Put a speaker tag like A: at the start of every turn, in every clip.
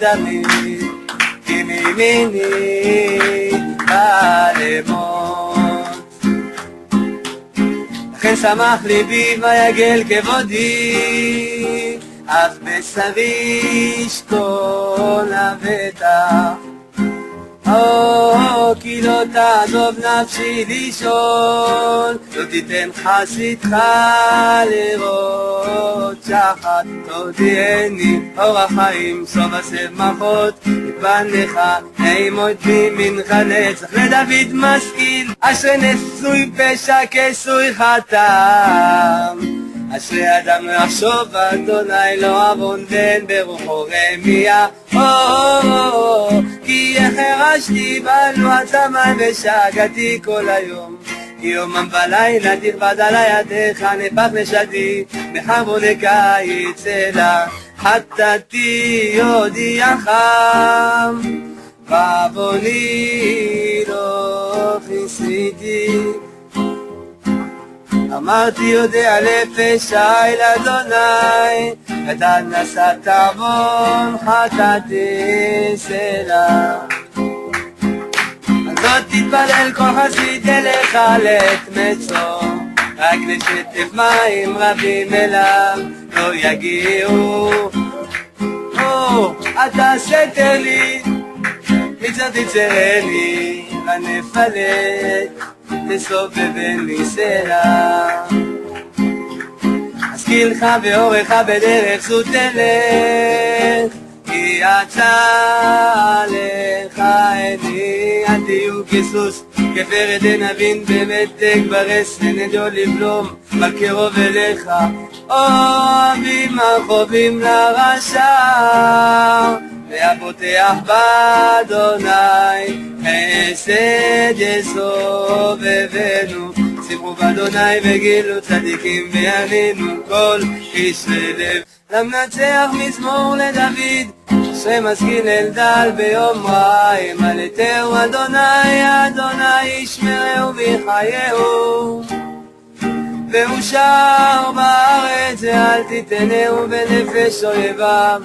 A: dame, kimi mini הלמון. לכן שמח ליבי ויגל כבודי, אך בסביש כל הבטח. או, כי לא תעזוב נפשי לישון, לא תיתן חסידך לראות. שחת, תודיעני אור החיים, סוף השמחות, יפנך, נעימות ממנך נצח, לדוד משכיל, אשר נשוי פשע כסוי חתם. אשרי אדם יחשוב אדוני לא עוון בן ברוחו רמיה או כי החרשתי בלועת המים ושגעתי כל היום. יומם ולילה תכבד על ידיך נפח נשתי בחרבוני קיץ אלא חטאתי יודיעך ועווני לא כיסיתי אמרתי יודע לפשע אל אדוני, אתה נשאת עוון חטאתי סלע. לא תתפלל כל חסיד אליך לעת מצוא, רק לשטף מים רבים אליו לא יגיעו. או, אתה סתר לי, מצר תצרני, ונפלט. תסובבני סלע. השכילך ואורך בדרך זו תלך, כי יצא לך עיני, אל תהיו כסוס, כפרד אבין במתק ברס, ונדו לבלום, אבל קרוב אליך, אוהבים החובים לרשע. והפותח באדוני חסד יסובבנו. שמחו באדוני וגילו צדיקים ויאמינו כל איש ללב למנצח מזמור לדוד שמשכיל אל ביום רע ימלטהו אדוני אדוני ישמרהו ויחייהו. והוא שר בארץ ואל תיתנהו בנפש אויביו.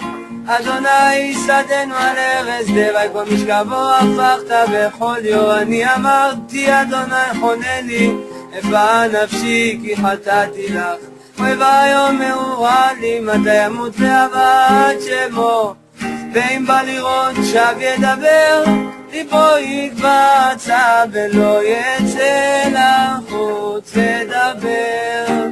A: אדוני שדנו על ארז דבי כל משכבו הפכת בכל יור אני אמרתי אדוני חונה לי איפה נפשי כי חטאתי לך אוי ויום מאורע לי מתי ימות ועבד שמו. ואם בא לראות שב ידבר ליבו יקבצה ולא יצא לחוץ לדבר.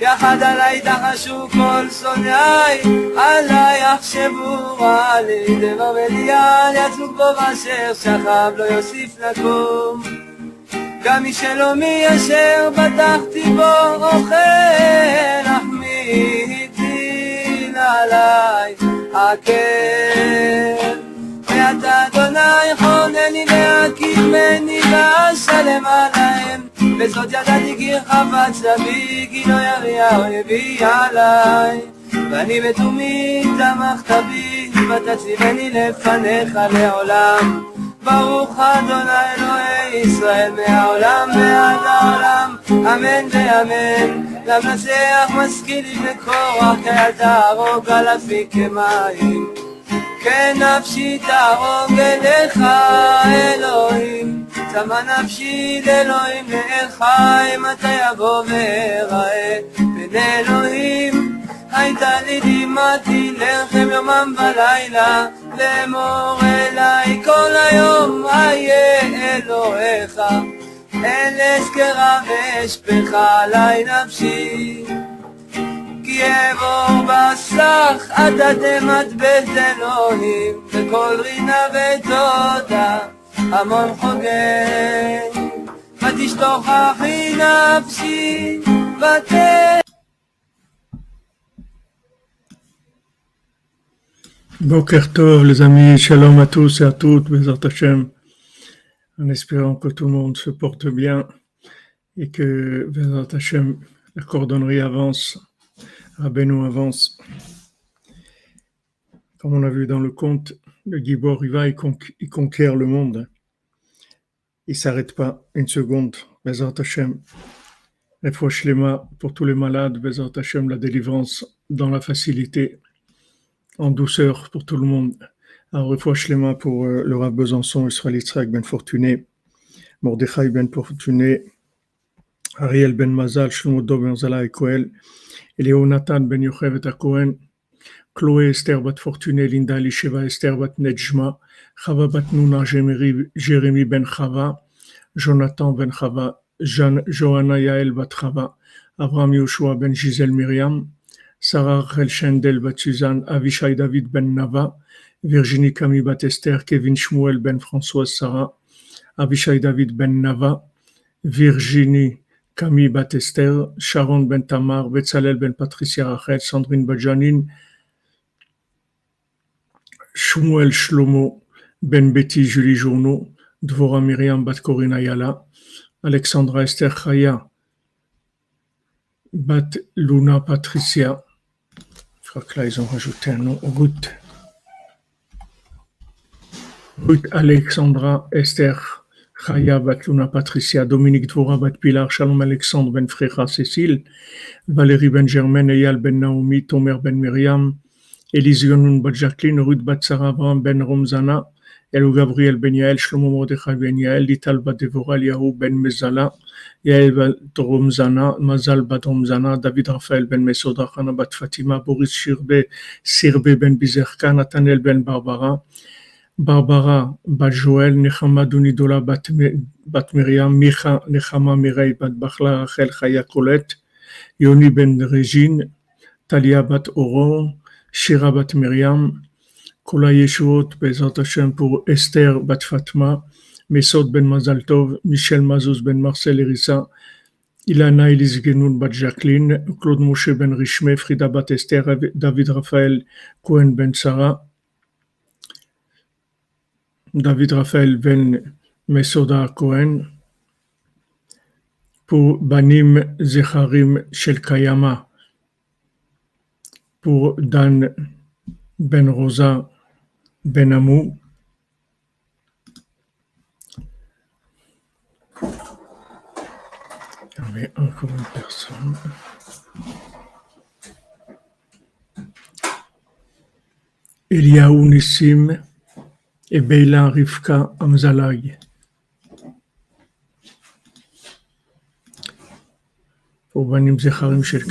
A: יחד עליי תחשו כל שונאי, עליי יחשבו רע לי, דבר וליעל יצוג בו ואשר שכב לא יוסיף לקום. גם מי שלא מי אשר בטחתי בו אוכל, אך מי הטיל עליי הקל. ואתה אדוני חונני להקימני ואשלם עליהם. וזאת ידעתי כי חפץ בי כי לא יריע אויבי עליי. ואני בתומי תמכת בי ותציבני לפניך לעולם ברוך אדוני אלוהי ישראל מהעולם ועד העולם. אמן ואמן. למנצח משכיל לפני קורח כי תהרוג אלפי כמים. כן נפשי תהרוג אליך אלוהים. צמא נפשי לאלוהים לאחי מתי יבוא ואראה בין אלוהים הייתה לי דמעתי לחם יומם ולילה לאמור אליי כל היום איה אלוהיך. אל אזכרה ואשפך עלי נפשי. כי אעבור בסך עד אדמת בית אלוהים וכל רינה ותודה המון חוגג. ותשתוך אחי נפשי ות...
B: Boker Tov, les amis, shalom à tous et à toutes, Bezat en espérant que tout le monde se porte bien et que Bezat la cordonnerie avance, Rabbeinu avance. Comme on a vu dans le conte, le Gibor, il va, il, conqu- il conquiert le monde. Il s'arrête pas une seconde. Bezat Hashem, Lema pour tous les malades, Bezat Hashem, la délivrance dans la facilité en douceur pour tout le monde. Un refoua shlema pour euh, Rav Besançon, Israël Yitzhak Ben Fortuné, Mordechai Ben Fortuné, Ariel Ben Mazal, Shlomo Ben Zala et Koel, Nathan Ben Yochev et Kohen, Chloé Esther Bat Fortuné, Linda Lisheva Esther Bat Nejma, Chava Bat Nuna Jérémy Ben Chava, Jonathan Ben Chava, Johanna Yael Bat Chava, Abraham Yoshua Ben Gisèle Myriam, Sarah Rachel Shendel Bat Suzanne, Avishai David Ben Nava, Virginie Camille Bat Esther, Kevin Shmuel Ben Françoise Sarah, Avishai David Ben Nava, Virginie Camille Bat Esther, Sharon Ben Tamar, Betzalel Ben Patricia Rachel, Sandrine Bajanin, Shmuel Shlomo, Ben Betty Julie Journeau, Dvora Myriam Bat Alexandra Esther Chaya, Bat Luna Patricia. Crois que là, ils ont rajouté un nom. Ruth. Ruth Alexandra Esther Chaya Bat Luna Patricia, Dominique Dvora Bat Pilar, Shalom Alexandre Ben Frecha Cécile, Valérie Ben Germaine, Eyal Ben Naomi, Tomer Ben Myriam, Élise Bat Jacqueline, Ruth Bat Ben Romzana, Elou Gabriel Ben Yael, Shlomo Mordechai Ben Yael, Lital Bat Devora, Yahu Ben Mezala, Yael Bat Romzana, Mazal Bat Romzana, David Raphaël Ben Mesoda, Hana Bat Fatima, Boris Shirbe, Sirbe Ben Bizerka, Nathaniel Ben Barbara, Barbara Bat Joël, Nechama Bat, Miriam, Micha Nechama Mirei Bat Bachla, Rachel Chaya Colette, Yoni Ben Regine, Talia Bat Oron, Shira Bat Miriam, Kola Yeshuot, Bezat pour Esther Bat Fatma, Mesod Ben Mazaltov, Michel Mazouz Ben Marcel Erissa, Ilana Elise Genoun Bat Jacqueline, Claude Moshe Ben Rishme, Frida Bat Esther, David Raphaël Cohen Ben Sarah, David Raphaël Ben Mesoda Cohen, pour Banim Zecharim Shel Kayama, pour Dan Ben Rosa Ben Amou. Il y avait encore une personne. Eliaou Nissim et Beila Rivka Amzalay. Pour Banim Zecharim Shel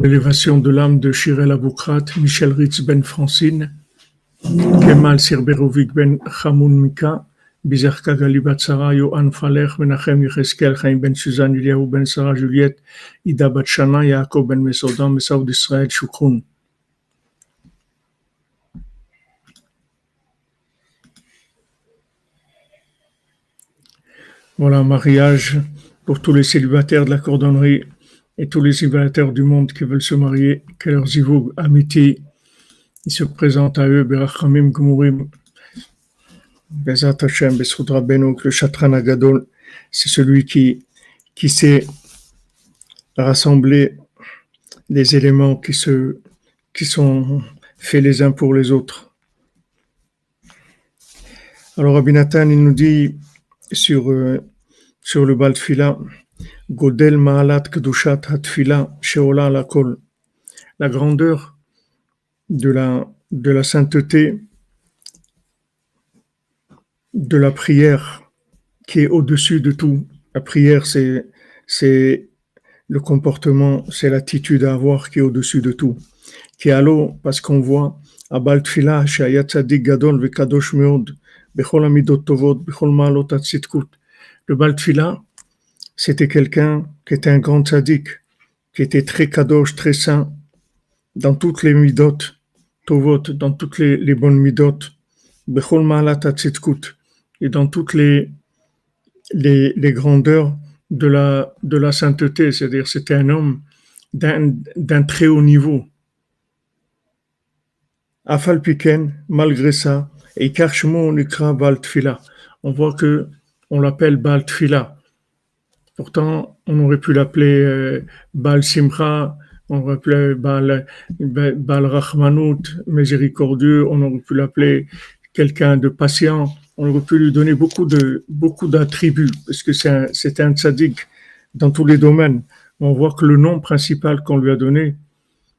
B: L'élévation de l'âme de Shirel Aboukrat, Michel Ritz Ben Francine, Kemal Sirberovic Ben Chamoun Mika, Bizerka Galibatsara, Yohan Falech, Menachem Yecheskel, Chaim Ben Suzanne, Iliaou Ben Sarah Juliette, Ida Batshana, Yaakov Ben Mesodan, Mesaoud Israël, Shukroun. Voilà, mariage pour tous les célibataires de la cordonnerie et tous les célibataires du monde qui veulent se marier, que leurs zivug amitié, ils se présentent à eux, Berachamim Gmurim, Bezat Hashem, le Chatran Agadol, c'est celui qui, qui sait rassembler les éléments qui, se, qui sont faits les uns pour les autres. Alors Abinatan, il nous dit sur, euh, sur le Baltfila, Godel Maalat Kedushat Hatfila Sheola Lakol. La grandeur de la, de la sainteté de la prière qui est au-dessus de tout. La prière, c'est, c'est le comportement, c'est l'attitude à avoir qui est au-dessus de tout. Qui est à l'eau, parce qu'on voit, Abal Tfila, Shayat Tzadik Gadol, Vekadosh Meod, Bechol Amidot Tovot, Bechol Maalot. Le Baltfila, c'était quelqu'un qui était un grand sadique, qui était très kadosh, très saint, dans toutes les midot, tovot, dans toutes les, bonnes midot, bechol et dans toutes les, les, grandeurs de la, de la sainteté, c'est-à-dire c'était un homme d'un très haut niveau. Afal Piken, malgré ça, et Karshmo Nikra. On voit que on l'appelle Baltfila. Pourtant, on aurait pu l'appeler euh, Baal Simcha on aurait pu l'appeler Baal, Baal Rahmanout, miséricordieux, on aurait pu l'appeler quelqu'un de patient, on aurait pu lui donner beaucoup de beaucoup d'attributs, parce que c'est un, c'est un tzaddik dans tous les domaines. On voit que le nom principal qu'on lui a donné,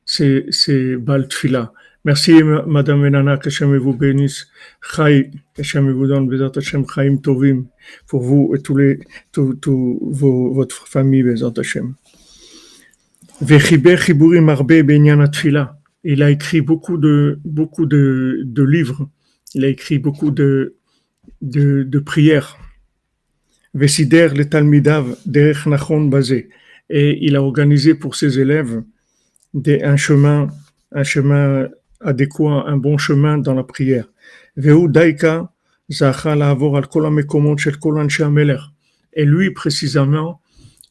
B: c'est, c'est Baal Tfila. Merci, Madame Menana, que Hachem vous bénisse. Chai, vous donne, Bezat Hachem, Chaim Tovim, pour vous et tous votre famille, Bezat Hachem. Il a écrit beaucoup de, beaucoup de, livres. Il a écrit beaucoup de, prières. Vesider le Talmidav derech Nachon Bazé. Et il a organisé pour ses élèves un chemin, un chemin adéquat, un bon chemin dans la prière. Et lui, précisément,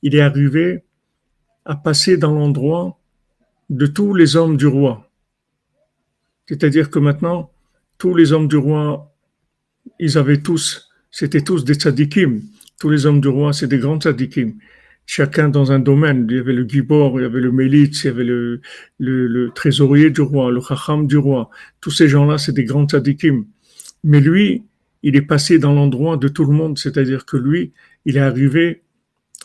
B: il est arrivé à passer dans l'endroit de tous les hommes du roi. C'est-à-dire que maintenant, tous les hommes du roi, ils avaient tous, c'était tous des tzadikim. Tous les hommes du roi, c'est des grands tzadikim. Chacun dans un domaine. Il y avait le gibor, il y avait le mélitz, il y avait le, trésorier du roi, le chacham du roi. Tous ces gens-là, c'est des grands tzadikim. Mais lui, il est passé dans l'endroit de tout le monde. C'est-à-dire que lui, il est arrivé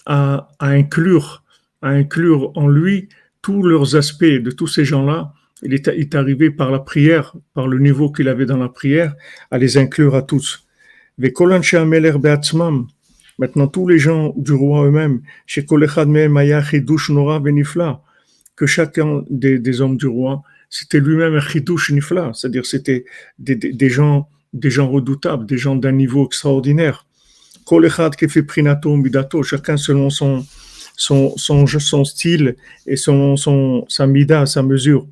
B: à, inclure à inclure en lui tous leurs aspects de tous ces gens-là. Il est, arrivé par la prière, par le niveau qu'il avait dans la prière, à les inclure à tous. Maintenant, tous les gens du roi eux-mêmes, chez Kol echad mehem haya chidush nora venifla, que chacun des, des hommes du roi, c'était lui-même un chidush nifla, c'est-à-dire c'était des, des, gens, des gens redoutables, des gens d'un niveau extraordinaire. Kol echad kefi prinato midato, chacun selon son, son, son, style et son, son, sa mida, sa mesure.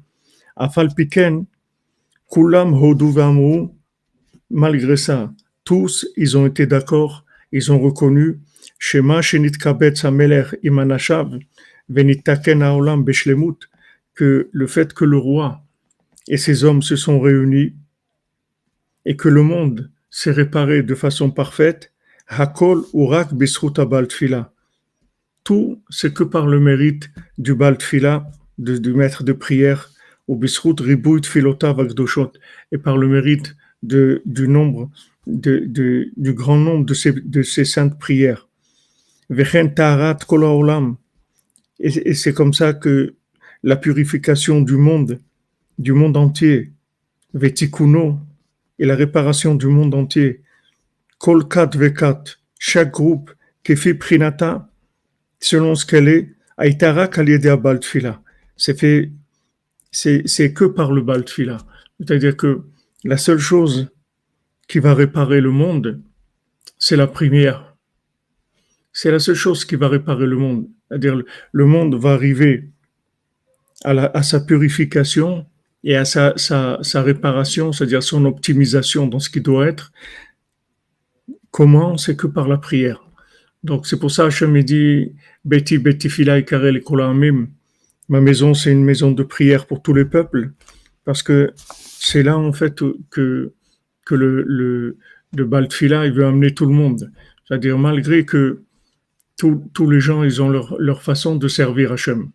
B: Afal piken, kulam v'amru, malgré ça, tous, ils ont été d'accord, ils ont reconnu, Shema shenit hamelech imanashav, venitaken haolam beshlemut, que le fait que le roi et ses hommes se sont réunis et que le monde s'est réparé de façon parfaite, hakol urak bisrut abal tfila tout, c'est que par le mérite du Baal Tfila, de, du maître de prière, au Bisrut Ribout Filota Vagdoshot, et par le mérite du nombre, du grand nombre de ces, de ces saintes prières. Et, c'est comme ça que la purification du monde, du monde entier, Vetikuno, et la réparation du monde entier, Kolkat Vekat, chaque groupe, Kefi Prinata, selon ce qu'elle est, Aïtara Kalidea Baltfila. C'est fait, c'est que par le Baltfila. C'est-à-dire que la seule chose qui va réparer le monde, c'est la prière. C'est la seule chose qui va réparer le monde. C'est-à-dire le monde va arriver à, sa purification et à sa, réparation, c'est-à-dire son optimisation dans ce qui doit être. Comment? C'est que par la prière. Donc c'est pour ça me dit Beti Beti Fila Karel Kolamim. Ma maison, c'est une maison de prière pour tous les peuples. Parce que c'est là, en fait, que, que le, le, le Baltfila, il veut amener tout le monde. C'est-à-dire, malgré que tous les gens, ils ont leur, leur façon de servir Hachem.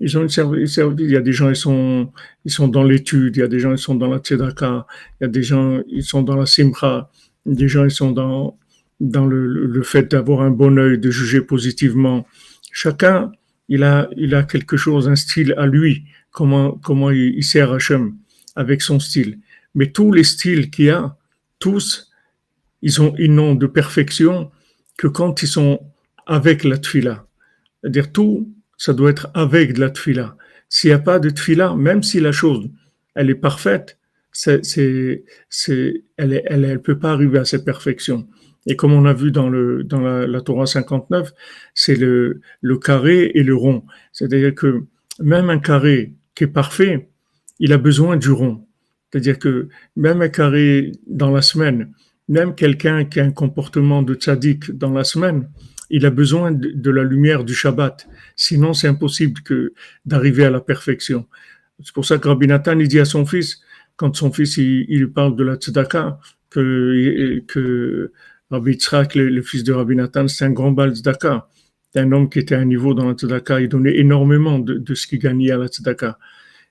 B: Ils ont une servi, il y a des gens, ils sont, ils sont dans l'étude, il y a des gens, ils sont dans la tzedaka, il y a des gens, ils sont dans la simcha, des gens, ils sont dans, dans le, le fait d'avoir un bon œil, de juger positivement. Chacun, il a, il a quelque chose, un style à lui, comment, comment il, il sert Hachem avec son style. Mais tous les styles qu'il y a, tous, ils ont, ils n'ont de perfection que quand ils sont avec la tfila. C'est-à-dire tout, ça doit être avec de la tfila. S'il n'y a pas de tfila, même si la chose, elle est parfaite, c'est, elle, est, elle, peut pas arriver à cette perfection. Et comme on a vu dans, dans la, la Torah 59, c'est le, le carré et le rond. C'est-à-dire que même un carré qui est parfait, il a besoin du rond. C'est-à-dire que même un carré dans la semaine, même quelqu'un qui a un comportement de tzaddik dans la semaine, il a besoin de, la lumière du Shabbat. Sinon, c'est impossible que d'arriver à la perfection. C'est pour ça que Rabbi Nathan, dit à son fils, quand son fils, il, il parle de la tzedaka, que, que Rabbi Yitzhak, le, fils de Rabbi Nathan, c'est un grand bal tzedaka. d'un homme qui était à un niveau dans la tzedaka, il donnait énormément de, de ce qu'il gagnait à la tzedaka.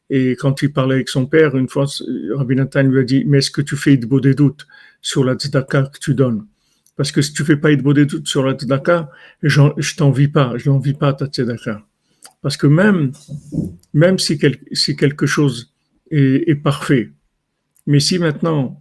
B: Et quand il parlait avec son père, une fois, Rabbi Nathan lui a dit, mais est-ce que tu fais de des doutes sur la tzedaka que tu donnes? Parce que si tu fais pas de des doutes sur la tzedaka, je t'envie pas, je n'envie pas ta tzedaka. Parce que même, même si, si quelque chose est, est, parfait, mais si maintenant,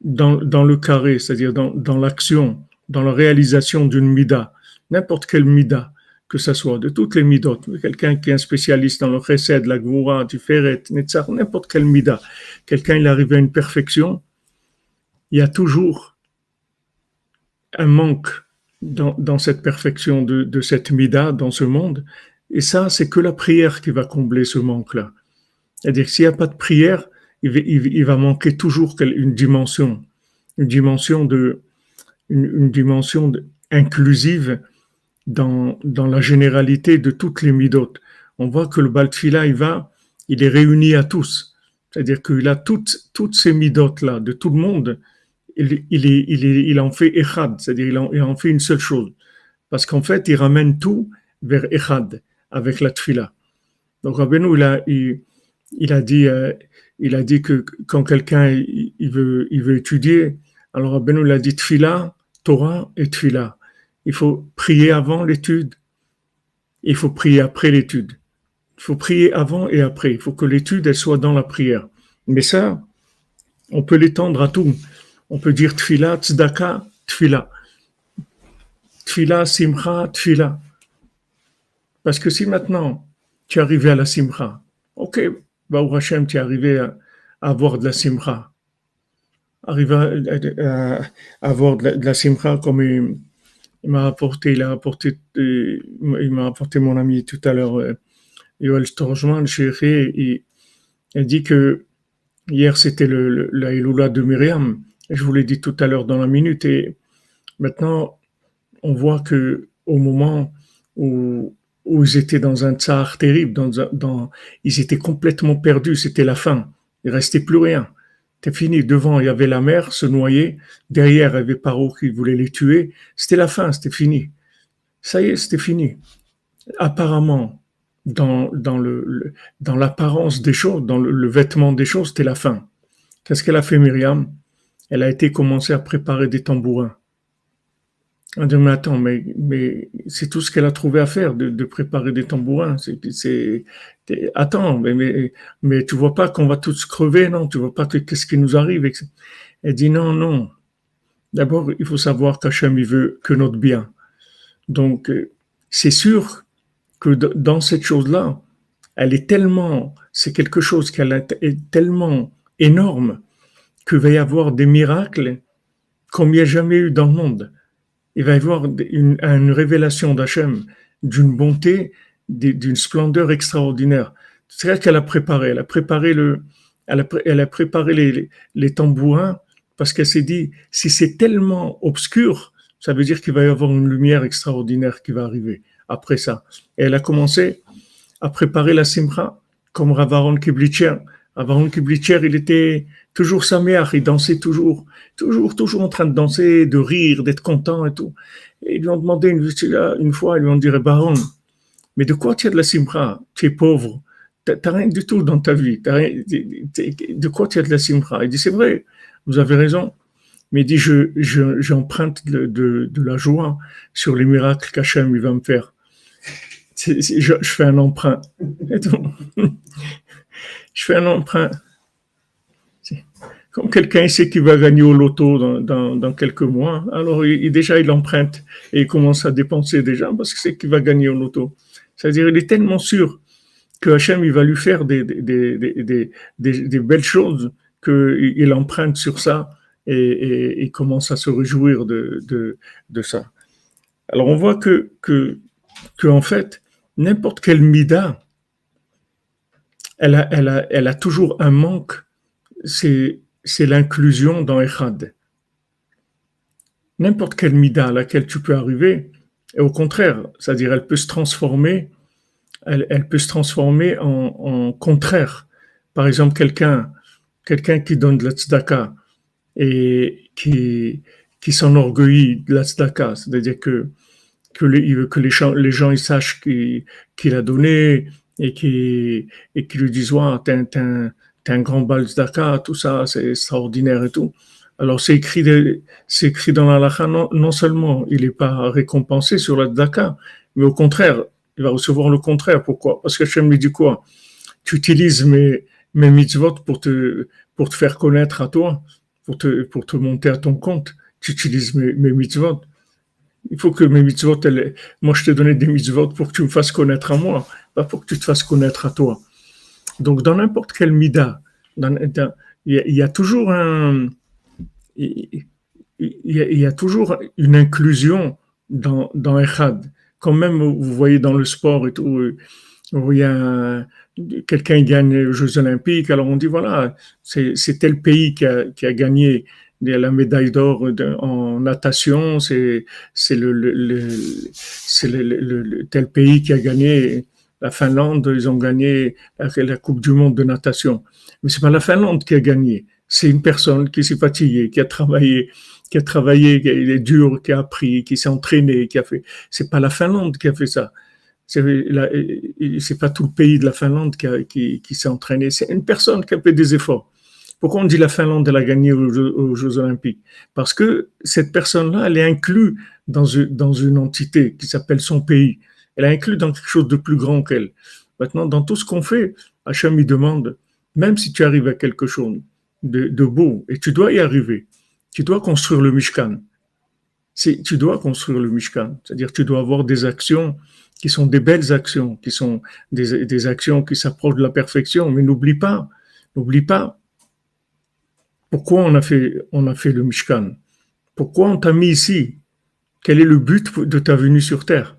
B: dans, dans le carré, c'est-à-dire dans, dans l'action, dans la réalisation d'une mida, n'importe quelle mida, que ce soit de toutes les midot, quelqu'un qui est un spécialiste dans le chesed, la gvoura, du ferret, n'importe quelle mida, quelqu'un il arrive à une perfection, il y a toujours un manque dans, cette perfection de, cette mida, dans ce monde, et ça, c'est que la prière qui va combler ce manque-là. C'est-à-dire s'il n'y a pas de prière, il va, manquer toujours une dimension, une dimension de, une, dimension inclusive dans, la généralité de toutes les midotes. On voit que le Baltfila, il va, il est réuni à tous. C'est-à-dire qu'il a toutes, toutes ces midotes-là, de tout le monde, il, il, il, il en fait echad, c'est-à-dire il en, il en fait une seule chose. Parce qu'en fait, il ramène tout vers echad, avec la tfila. Donc Rabbeinu, il a, dit, euh, il a dit que quand quelqu'un veut, il veut étudier, alors Rabbeinu, il a dit tfila, Torah et tfila. Il faut prier avant l'étude. Il faut prier après l'étude. Il faut prier avant et après. Il faut que l'étude, elle soit dans la prière. Mais ça, on peut l'étendre à tout. On peut dire tfila, tzedaka, tfila. Tfila, simcha, tfila. Parce que si maintenant tu es arrivé à la simcha, ok, Baou Hashem, tu es arrivé à, avoir de la simcha. Arriver à, avoir de la, simcha comme il, euh, il m'a apporté mon ami tout à l'heure, euh, Yoel Storjman, il, il dit que hier c'était le, la Elula de Myriam, je vous l'ai dit tout à l'heure dans la minute, et maintenant on voit que au moment où, où ils étaient dans un tsar terrible, dans, dans, ils étaient complètement perdus, c'était la fin, il restait plus rien. C'était fini. Devant, il y avait la mer se noyer. Derrière, il y avait Paro qui voulait les tuer. C'était la fin, c'était fini. Ça y est, c'était fini. Apparemment, dans, dans, le, dans l'apparence des choses, dans le, vêtement des choses, c'était la fin. Qu'est-ce qu'elle a fait, Myriam? Elle a été commencer à préparer des tambourins. On dit, mais attends, mais, c'est tout ce qu'elle a trouvé à faire, de, de préparer des tambourins. C'est, attends, mais, mais, mais tu vois pas qu'on va tous crever, non? Tu vois pas que, qu'est-ce qui nous arrive? Elle dit, non, non. D'abord, il faut savoir qu'Hachem, il veut que notre bien. Donc, c'est sûr que dans cette chose-là, elle est tellement, c'est quelque chose qu'elle est tellement énorme qu'il va y avoir des miracles comme il n'y a jamais eu dans le monde il va y avoir une, une révélation d'Hachem, d'une bonté, d'une splendeur extraordinaire. C'est vrai qu'elle a préparé, elle a préparé le, elle a, elle a préparé les, les tambourins parce qu'elle s'est dit, si c'est tellement obscur, ça veut dire qu'il va y avoir une lumière extraordinaire qui va arriver après ça. Et elle a commencé à préparer la simra comme Ravaron Kiblitcher. Ravaron Kiblitcher, il était toujours sa mère, il dansait toujours, toujours, toujours en train de danser, de rire, d'être content et tout. Et ils lui ont demandé une, une fois, ils lui ont dit, Baron, mais de quoi tu as de la simra Tu es pauvre, tu n'as rien du tout dans ta vie, rien, de quoi tu as de la simra Il dit, c'est vrai, vous avez raison. Mais il dit, je, je, j'emprunte de, de, la joie sur les miracles qu'Hachem va me faire. je, fais un emprunt. je fais un emprunt. Comme quelqu'un sait qu'il va gagner au loto dans, dans, quelques mois, alors déjà il emprunte et il commence à dépenser déjà parce que c'est qu'il va gagner au loto. C'est-à-dire il est tellement sûr que Hachem va lui faire des, belles choses qu'il emprunte sur ça et, commence à se réjouir de, ça. Alors on voit que, en fait, n'importe quelle mida, elle a, toujours un manque. C'est c'est l'inclusion dans Echad. N'importe quelle mida à laquelle tu peux arriver, et au contraire, c'est-à-dire elle peut se transformer, elle, peut se transformer en, contraire. Par exemple, quelqu'un quelqu'un qui donne de la tzedaka et qui, qui s'enorgueillit de la tzedaka, c'est-à-dire que que les, que les gens, les gens ils sachent qu'il a donné et qui lui disent ouais, t'es un, un, grand bal Daka, tout ça, c'est extraordinaire et tout. Alors c'est écrit, c'est écrit dans la lacha, non, non, seulement il n'est pas récompensé sur la Daka, mais au contraire, il va recevoir le contraire. Pourquoi? Parce que Hachem lui dit quoi? Tu utilises mes, mes mitzvot pour te, pour te faire connaître à toi, pour te, pour te monter à ton compte. Tu utilises mes, mes mitzvot. Il faut que mes mitzvot, moi je t'ai donné des mitzvot pour que tu me fasses connaître à moi, pas pour que tu te fasses connaître à toi. Donc dans n'importe quel mida, il y, a toujours un, il y, a, toujours une inclusion dans, dans Echad. Quand même, vous voyez dans le sport et tout, où il y a quelqu'un gagne les Jeux Olympiques, alors on dit voilà, c'est tel pays qui a, gagné la médaille d'or en natation, c'est le, tel pays qui a gagné la Finlande, ils ont gagné la, Coupe du Monde de natation. Mais c'est pas la Finlande qui a gagné, c'est une personne qui s'est fatiguée, qui a travaillé, qui a travaillé, qui est dur, qui a appris, qui s'est entraîné, qui a fait. C'est pas la Finlande qui a fait ça. C'est pas tout le pays de la Finlande qui, qui, s'est entraîné. C'est une personne qui a fait des efforts. Pourquoi on dit la Finlande, elle a gagné aux Jeux, Olympiques? Parce que cette personne-là, elle est inclue dans une, dans une entité qui s'appelle son pays. Elle est inclue dans quelque chose de plus grand qu'elle. Maintenant, dans tout ce qu'on fait, Hachem, il demande, même si tu arrives à quelque chose de, beau, et tu dois y arriver, tu dois construire le Mishkan. Tu dois construire le Mishkan. C'est-à-dire, tu dois avoir des actions qui sont des belles actions, qui sont des, des actions qui s'approchent de la perfection. Mais n'oublie pas, n'oublie pas pourquoi on a fait, on a fait le Mishkan Pourquoi on t'a mis ici? Quel est le but de ta venue sur Terre?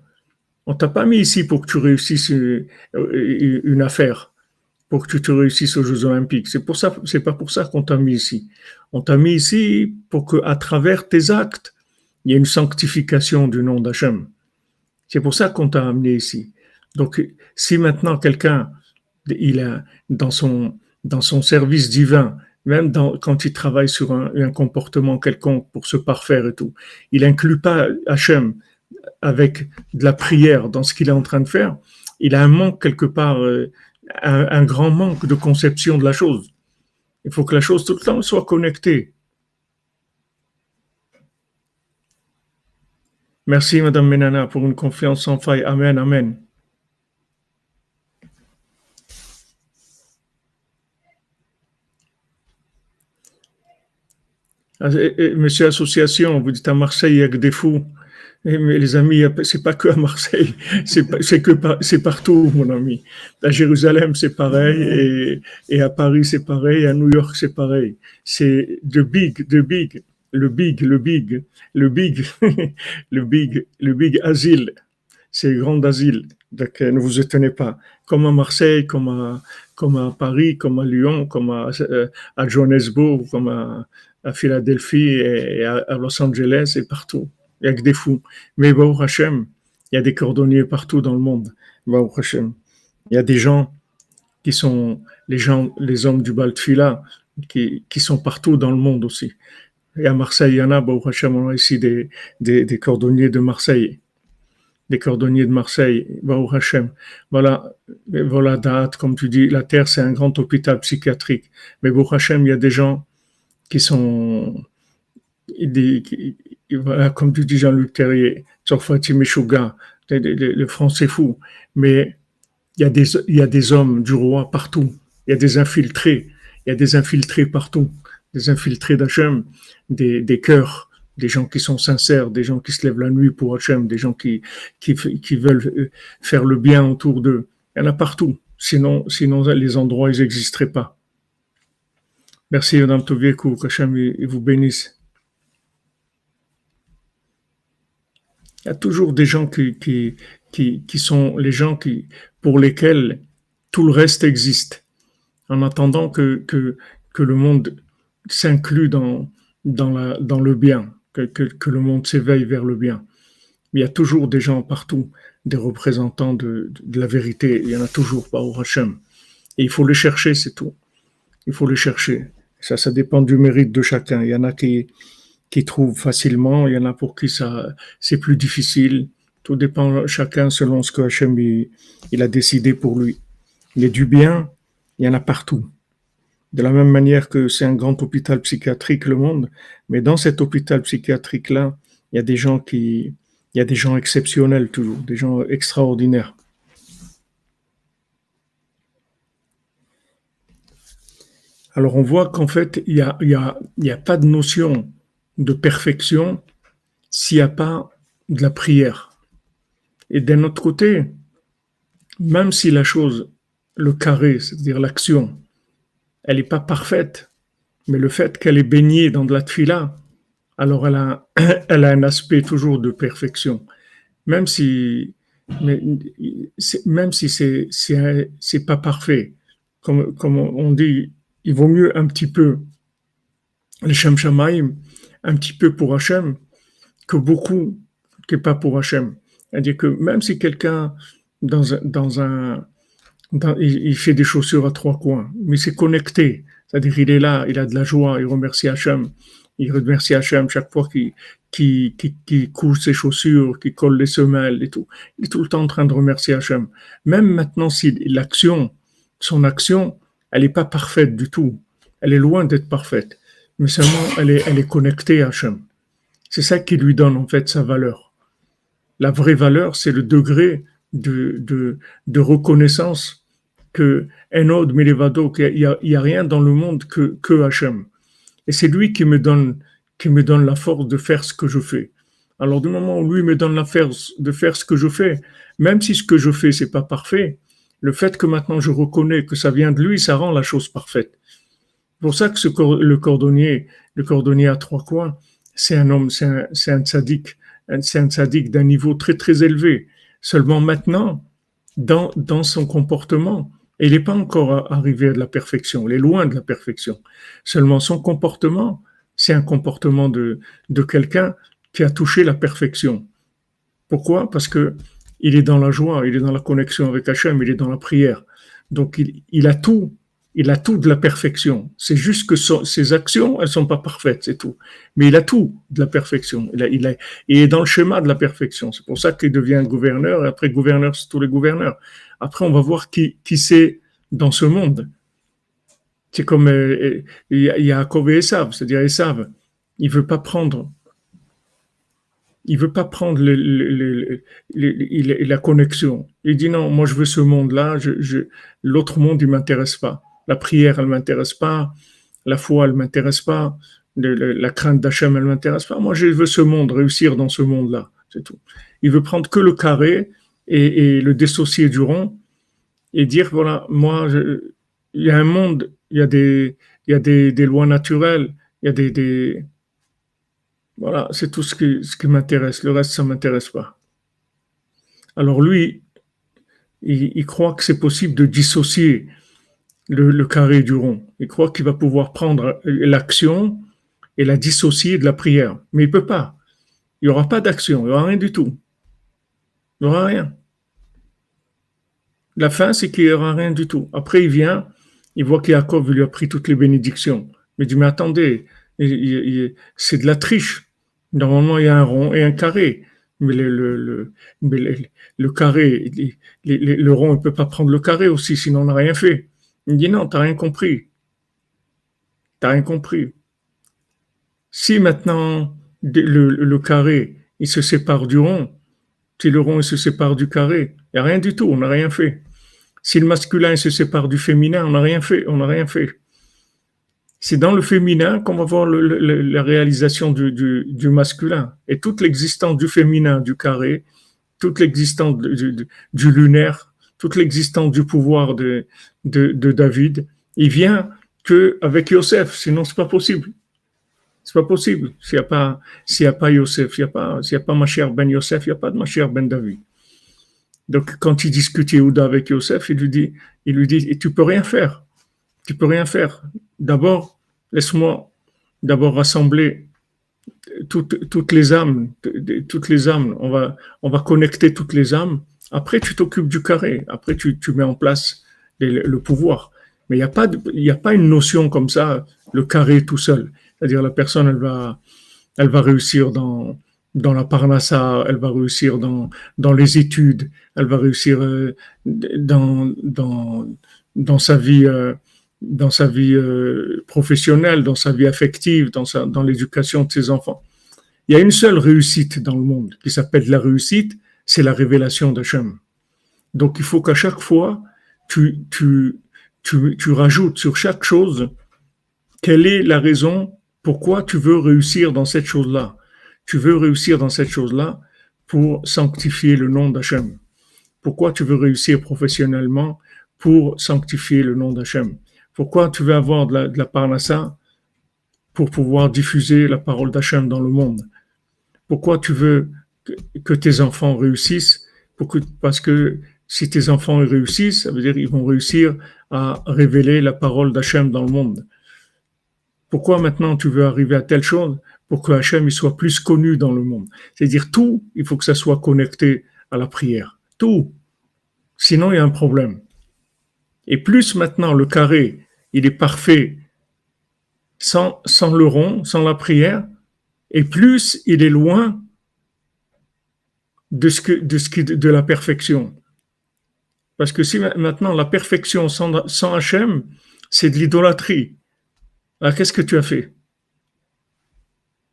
B: On t'a pas mis ici pour que tu réussisses une affaire, pour que tu te réussisses aux Jeux Olympiques. C'est pour ça, c'est pas pour ça qu'on t'a mis ici. On t'a mis ici pour que, à travers tes actes, il y ait une sanctification du nom d'Hachem. C'est pour ça qu'on t'a amené ici. Donc, si maintenant quelqu'un, il a dans son dans son service divin, même quand il travaille sur un, comportement quelconque pour se parfaire et tout, il inclut pas Hachem avec de la prière dans ce qu'il est en train de faire. Il a un manque quelque part, euh, un, grand manque de conception de la chose. Il faut que la chose tout le temps soit connectée. Merci, Madame Menana, pour une confiance sans faille. Amen, Amen. Ah, monsieur Association, vous dites à Marseille, il y a que des fous. Mais les amis, c'est pas que à Marseille, c'est que c'est partout, mon ami. À Jérusalem, c'est pareil, et, et, à Paris, c'est pareil, à New York, c'est pareil. C'est the big, the big, le big, le big, le big, le big, le big asile. C'est grand asile. Donc, ne vous étonnez pas. Comme à Marseille, comme à, comme à Paris, comme à Lyon, comme à, euh, à Johannesburg, comme à, à Philadelphie et à, Los Angeles et partout. Il a que des fous. Mais Baruch Hashem, il y a des cordonniers partout dans le monde. Baruch Hashem. Il y a des gens qui sont les gens, les hommes du Baltfila, qui, qui sont partout dans le monde aussi. Et à Marseille, il y en a, Baruch Hashem, on a ici des, des, des cordonniers de Marseille des cordonniers de Marseille, Baruch Hashem. Voilà, voilà, date, comme tu dis, la Terre, c'est un grand hôpital psychiatrique. Mais Baruch Hashem, il y a des gens qui sont, voilà, comme tu dis Jean-Luc Terrier, Tsofati Meshuga, le français fou, mais il y, a des, hommes du roi partout, il y a des infiltrés, il y a des infiltrés partout, des infiltrés d'Hachem, des, cœurs, des gens qui sont sincères, des gens qui se lèvent la nuit pour Hachem, des gens qui, veulent faire le bien autour d'eux. Il y en a partout. Sinon, les endroits, ils n'existeraient pas. Merci, Madame Tovieku, qu'Hachem vous bénisse. Il y a toujours des gens qui, qui, qui, sont les gens qui, pour lesquels tout le reste existe, en attendant que, que, que le monde s'inclue dans, dans, dans le bien, que, que, le monde s'éveille vers le bien. Il y a toujours des gens partout, des représentants de, de, la vérité. Il y en a toujours, par Hachem. Et il faut les chercher, c'est tout. Il faut les chercher. Ça, ça dépend du mérite de chacun. Il y en a qui, qui trouvent facilement, il y en a pour qui ça, c'est plus difficile. Tout dépend chacun selon ce que Hachem il, a décidé pour lui. Mais du bien, il y en a partout. De la même manière que c'est un grand hôpital psychiatrique, le monde, mais dans cet hôpital psychiatrique-là, il y a des gens qui, il y a des gens exceptionnels toujours, des gens extraordinaires. Alors on voit qu'en fait, il n'y a, y a, y a pas de notion de perfection s'il n'y a pas de la prière. Et d'un autre côté, même si la chose, le carré, c'est-à-dire l'action, elle n'est pas parfaite, mais le fait qu'elle est baignée dans de la tfila, alors elle a, elle a un aspect toujours de perfection. Même si, même si c'est, c'est, pas parfait, comme, comme on dit, il vaut mieux un petit peu les Shem Shamaim, un petit peu pour Hachem, que beaucoup qui n'est pas pour Hachem. C'est-à-dire que même si quelqu'un dans un, dans un il, fait des chaussures à trois coins, mais c'est connecté. C'est-à-dire il est là, il a de la joie, il remercie Hachem. Il remercie Hachem chaque fois qu'il qui, ses chaussures, qui colle les semelles et tout. Il est tout le temps en train de remercier Hachem. Même maintenant, si l'action, son action, elle n'est pas parfaite du tout. Elle est loin d'être parfaite. Mais seulement, elle est, elle est connectée à Hachem. C'est ça qui lui donne, en fait, sa valeur. La vraie valeur, c'est le degré de, de, de reconnaissance que Enod Milevado, qu'il n'y a, a, rien dans le monde que, que Hachem. Et c'est lui qui me donne, qui me donne la force de faire ce que je fais. Alors du moment où lui me donne la force de faire ce que je fais, même si ce que je fais c'est pas parfait, le fait que maintenant je reconnais que ça vient de lui, ça rend la chose parfaite. Pour ça que ce, le cordonnier, le cordonnier à trois coins, c'est un homme, c'est un, tzaddik, c'est un d'un niveau très très élevé. Seulement maintenant, dans, dans son comportement, il n'est pas encore arrivé à la perfection, il est loin de la perfection. Seulement son comportement, c'est un comportement de, de quelqu'un qui a touché la perfection. Pourquoi? Parce que il est dans la joie, il est dans la connexion avec Hachem, il est dans la prière. Donc il a tout, il a tout de la perfection. C'est juste que ses actions, elles sont pas parfaites, c'est tout. Mais il a tout de la perfection. Il, il, il est dans le schéma de la perfection. C'est pour ça qu'il devient gouverneur. Après gouverneur, c'est tous les gouverneurs. Après, on va voir qui, c'est dans ce monde. C'est comme euh, il y a Yaakov et Esav, c'est-à-dire Esav, il veut pas prendre, il veut pas prendre la connexion. Il dit non, moi je veux ce monde-là, l'autre monde il m'intéresse pas. La prière elle m'intéresse pas, la foi elle m'intéresse pas, la crainte d'Hachem elle m'intéresse pas. Moi je veux ce monde, réussir dans ce monde-là, c'est tout. Il veut prendre que le carré et, le dissocier du rond et dire voilà, moi, il y a un monde, il y a des, lois naturelles, il y a des, voilà, c'est tout ce qui, m'intéresse. Le reste, ça m'intéresse pas. Alors lui, il croit que c'est possible de dissocier le, carré du rond. Il croit qu'il va pouvoir prendre l'action et la dissocier de la prière. Mais il peut pas. Il n'y aura pas d'action, il n'y aura rien du tout. Il n'y aura rien. La fin, c'est qu'il n'y aura rien du tout. Après, il vient, il voit qu'Yaakov lui a pris toutes les bénédictions. Mais il dit, mais attendez, c'est de la triche. Normalement, il y a un rond et un carré. Mais le, le, carré, le rond ne peut pas prendre le carré aussi, sinon on n'a rien fait. Il dit, non, tu n'as rien compris. Tu n'as rien compris. Si maintenant le, carré, il se sépare du rond, si le rond se sépare du carré, il n'y a rien du tout, on n'a rien fait. Si le masculin se sépare du féminin, on n'a rien fait, on n'a rien fait. C'est dans le féminin qu'on va voir la réalisation du, masculin. Et toute l'existence du féminin, du carré, toute l'existence du, lunaire, toute l'existence du pouvoir de, David, il vient que avec Yosef, sinon c'est pas possible. C'est pas possible. S'il n'y a pas, s'il a pas Yosef, s'il n'y a pas, s'il a pas ma chère Ben Yosef, il n'y a pas de ma chère Ben David. Donc, quand il discute Yehuda avec Yosef, il lui dit, il lui dit, tu peux rien faire. Tu peux rien faire. D'abord, laisse-moi d'abord rassembler toutes, toutes les âmes, toutes les âmes. On va, on va connecter toutes les âmes. Après, tu t'occupes du carré. Après, tu, tu mets en place le, pouvoir. Mais il n'y a pas, a pas une notion comme ça, le carré tout seul. C'est-à-dire la personne, elle va, elle va réussir dans, dans la parnassa, elle va réussir dans, dans les études, elle va réussir euh, dans, dans, dans sa vie, euh, dans sa vie euh, professionnelle, dans sa vie affective, dans, dans l'éducation de ses enfants. Il y a une seule réussite dans le monde qui s'appelle la réussite, c'est la révélation d'Hachem. Donc il faut qu'à chaque fois, tu, rajoutes sur chaque chose quelle est la raison pourquoi tu veux réussir dans cette chose-là tu veux réussir dans cette chose-là pour sanctifier le nom d'Hachem. Pourquoi tu veux réussir professionnellement pour sanctifier le nom d'Hachem? Pourquoi tu veux avoir de la, de pour pouvoir diffuser la parole d'Hachem dans le monde? Pourquoi tu veux que, tes enfants réussissent Parce que si tes enfants réussissent, ça veut dire qu'ils vont réussir à révéler la parole d'Hachem dans le monde. Pourquoi maintenant tu veux arriver à telle chose? Pour que Hachem soit plus connu dans le monde. C'est-à-dire tout, il faut que ça soit connecté à la prière. Tout. Sinon, il y a un problème. Et plus maintenant le carré, il est parfait sans, sans le rond, sans la prière, et plus il est loin de, ce que, de, ce de la perfection. Parce que si maintenant la perfection sans, sans Hachem, c'est de l'idolâtrie. Alors qu'est-ce que tu as fait?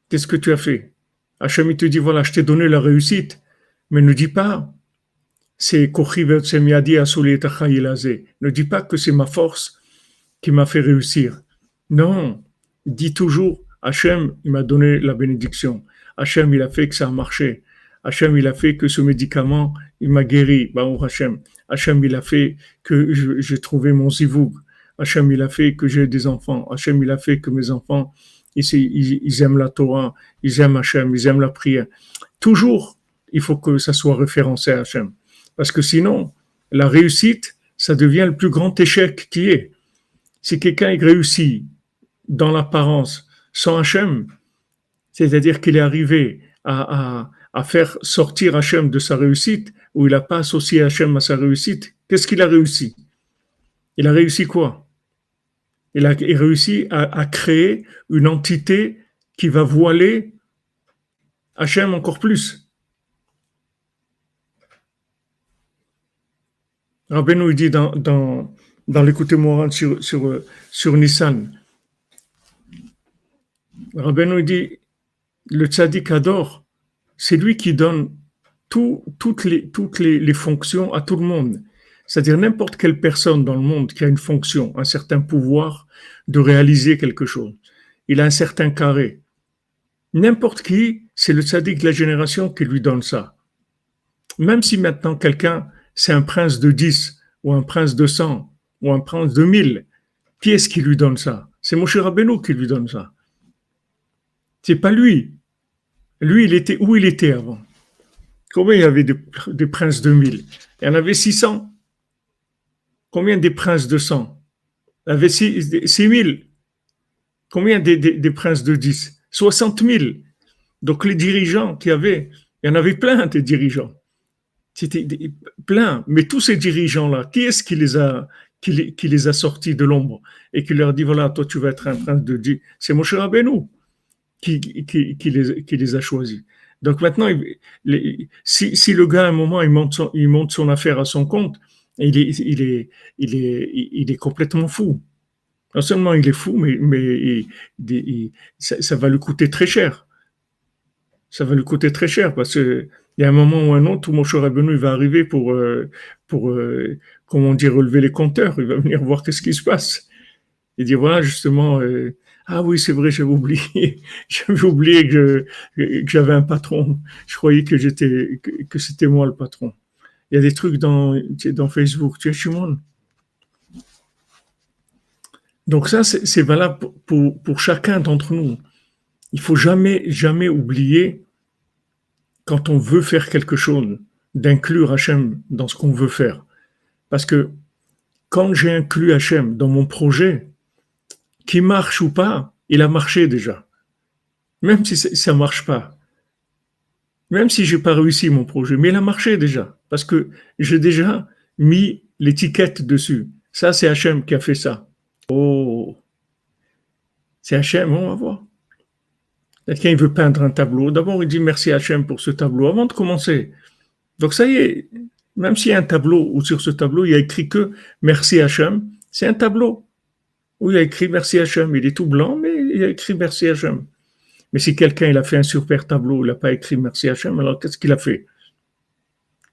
B: Qu'est-ce que tu as fait? Hachem, il te dit, voilà, je t'ai donné la réussite, mais ne dis pas, c'est ne dis pas que c'est ma force qui m'a fait réussir. Non, dis toujours, Hachem, il m'a donné la bénédiction. Hachem, il a fait que ça a marché. Hachem, il a fait que ce médicament, il m'a guéri. Hachem. Hachem, il a fait que j'ai trouvé mon zivoug. Hachem, il a fait que j'ai des enfants. Hachem, il a fait que mes enfants, ils, aiment la Torah, ils aiment Hachem, ils aiment la prière. Toujours, il faut que ça soit référencé à Hachem. Parce que sinon, la réussite, ça devient le plus grand échec qui est. Si quelqu'un réussit dans l'apparence sans Hachem, c'est-à-dire qu'il est arrivé à, faire sortir Hachem de sa réussite, ou il n'a pas associé Hachem à sa réussite, qu'est-ce qu'il a réussi? Il a réussi quoi? Il a réussi à, créer une entité qui va voiler Hachem encore plus. Rabbeinu dit dans, dans, dans moral sur, sur, sur Nissan, Rabbeinu dit, le tzaddik adore, c'est lui qui donne toutes, les, fonctions à tout le monde. C'est-à-dire n'importe quelle personne dans le monde qui a une fonction, un certain pouvoir de réaliser quelque chose. Il a un certain carré. N'importe qui, c'est le sadique de la génération qui lui donne ça. Même si maintenant quelqu'un, c'est un prince de 10 ou un prince de 100 ou un prince de 1000, qui est-ce qui lui donne ça? C'est Moshe Rabbeinu qui lui donne ça. C'est pas lui. Lui, il était où il était avant Combien il y avait de, de princes de 1000 Il y en avait 600. Combien des princes de sang Il y avait 6 000. Combien des, princes de 10 60 000. Donc les dirigeants qui avaient, il y en avait plein des dirigeants. C'était plein. Mais tous ces dirigeants-là, qui est-ce qui les a qui les, a sortis de l'ombre et qui leur dit voilà, toi tu vas être un prince de 10 C'est Moshe Rabbeinu qui, les, a choisis. Donc maintenant, si, le gars à un moment il monte, son affaire à son compte, il est, complètement fou. Non seulement il est fou, mais, ça, va lui coûter très cher. Ça va lui coûter très cher parce qu'il y a un moment ou un autre tout mon Rabbeinu va arriver pour, euh, pour euh, comment dire, relever les compteurs. Il va venir voir qu'est-ce qui se passe. Il dit voilà, justement, euh, ah oui, c'est vrai, j'avais oublié, j'avais oublié que, j'avais un patron. Je croyais que j'étais, que c'était moi le patron. Il y a des trucs dans, Facebook, tu es moi. Donc ça, c'est valable pour, pour, chacun d'entre nous. Il faut jamais, jamais oublier, quand on veut faire quelque chose, d'inclure Hachem dans ce qu'on veut faire. Parce que quand j'ai inclus Hachem dans mon projet, qu'il marche ou pas, il a marché déjà. Même si ça ne marche pas. Même si j'ai pas réussi mon projet, mais il a marché déjà, parce que j'ai déjà mis l'étiquette dessus. Ça, c'est Hachem qui a fait ça. Oh, c'est Hachem, on va voir. Quelqu'un il veut peindre un tableau. D'abord, il dit merci Hachem pour ce tableau avant de commencer. Donc ça y est, même s'il y a un tableau ou sur ce tableau, il y a écrit que merci Hachem, c'est un tableau où il a écrit merci Hachem. Il est tout blanc, mais il a écrit merci Hachem. Mais si quelqu'un il a fait un super tableau, il n'a pas écrit merci Hachem, alors qu'est-ce qu'il a fait?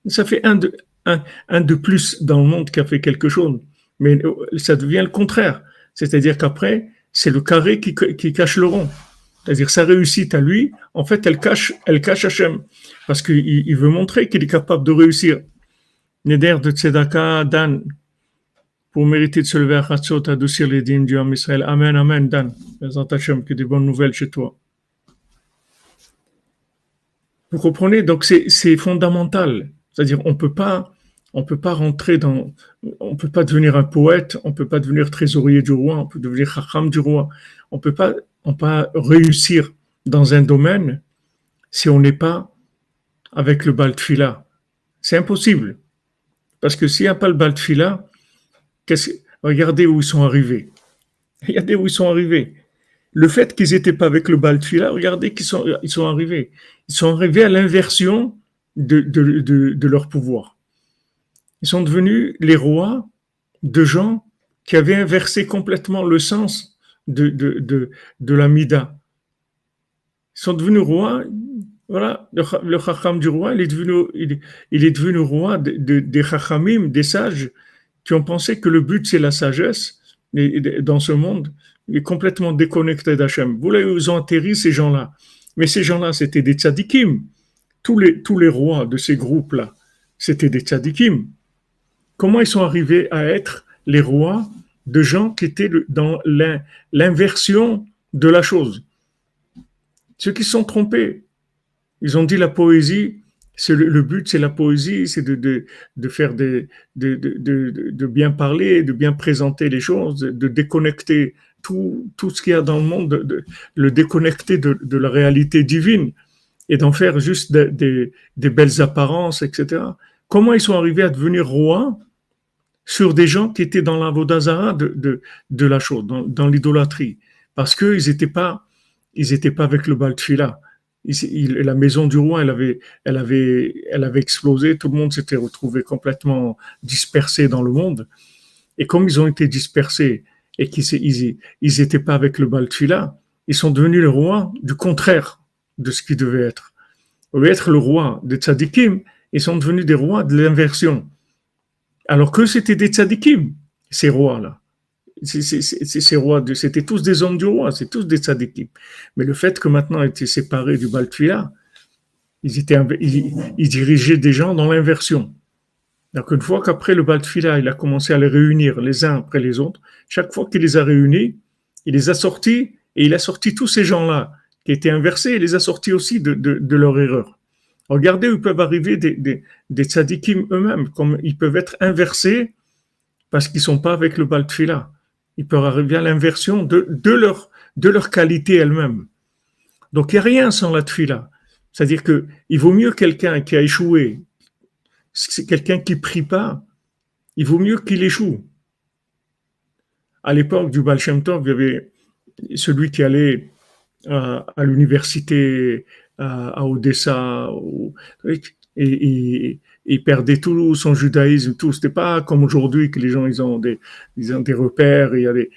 B: Ça fait un de, plus dans le monde qui a fait quelque chose. Mais ça devient le contraire. C'est-à-dire qu'après, c'est le carré qui, cache le rond. C'est-à-dire sa réussite à lui, en fait, elle cache, elle cache Hachem. Parce qu'il il veut montrer qu'il est capable de réussir. Neder de Tzedaka, Dan, pour mériter de se lever à Chatzot, adoucir les dîmes du Ham Israël. Amen, Amen, Dan. Que des bonnes nouvelles chez toi. Vous comprenez? Donc c'est fondamental. C'est-à-dire on peut pas on peut pas rentrer dans on peut pas devenir un poète, on peut pas devenir trésorier du roi, on peut devenir chacham du roi. On peut pas on peut pas réussir dans un domaine si on n'est pas avec le baltfila. C'est impossible. Parce que s'il n'y a pas le baltfila, regardez où ils sont arrivés. Regardez où ils sont arrivés. Le fait qu'ils n'étaient pas avec le baltfila, regardez qu'ils sont, ils sont arrivés. Ils sont arrivés à l'inversion de, leur pouvoir. Ils sont devenus les rois de gens qui avaient inversé complètement le sens de, la Mida. Ils sont devenus rois, voilà, le, le du roi, il est devenu, il, est devenu roi des chachamim, des sages, qui ont pensé que le but c'est la sagesse dans ce monde. Est complètement déconnecté d'Hachem. Vous où ils ont atterri ces gens-là. Mais ces gens-là, c'était des tzadikim tous les, rois de ces groupes-là, c'était des tzadikim. Comment ils sont arrivés à être les rois de gens qui étaient dans l'inversion de la chose? Ceux qui sont trompés, ils ont dit la poésie, c'est le, but, c'est la poésie, c'est de, de, de, faire de, de, de, bien parler, de bien présenter les choses, de déconnecter tout, tout ce qu'il y a dans le monde, de, le déconnecter de, de la réalité divine et d'en faire juste des, belles apparences, etc. Comment ils sont arrivés à devenir rois sur des gens qui étaient dans la Vodazara de, de, la chose, dans, l'idolâtrie? Parce qu'ils n'étaient pas, ils étaient pas avec le Baltfila. La maison du roi, elle avait, elle, avait, elle avait explosé, tout le monde s'était retrouvé complètement dispersé dans le monde. Et comme ils ont été dispersés et qu'ils n'étaient pas avec le Baltfila, ils sont devenus les rois du contraire de ce qui devait être. Au lieu d'être le roi des tzadikim, ils sont devenus des rois de l'inversion. Alors que c'était des tzadikim, ces rois-là. C'était tous des hommes du roi, c'est tous des tzadikim. Mais le fait que maintenant ils étaient séparés du Baltfila, ils, dirigeaient des gens dans l'inversion. Donc une fois qu'après le Baltfila, il a commencé à les réunir les uns après les autres, chaque fois qu'il les a réunis, il les a sortis et il a sorti tous ces gens-là qui étaient inversés, il les a sortis aussi de, leur erreur. Regardez où peuvent arriver des, des, tzadikim eux-mêmes, comme ils peuvent être inversés parce qu'ils sont pas avec le baltfila. Ils peuvent arriver à l'inversion de, leur, qualité elle-même. Donc il n'y a rien sans la tfila. C'est-à-dire que il vaut mieux quelqu'un qui a échoué, c'est quelqu'un qui prie pas, il vaut mieux qu'il échoue. À l'époque du Baal Shem Tov, il y avait celui qui allait à, l'université à, Odessa et, il perdait tout son judaïsme, tout. C'était pas comme aujourd'hui que les gens ils ont des ils ont des repères. Il y a des,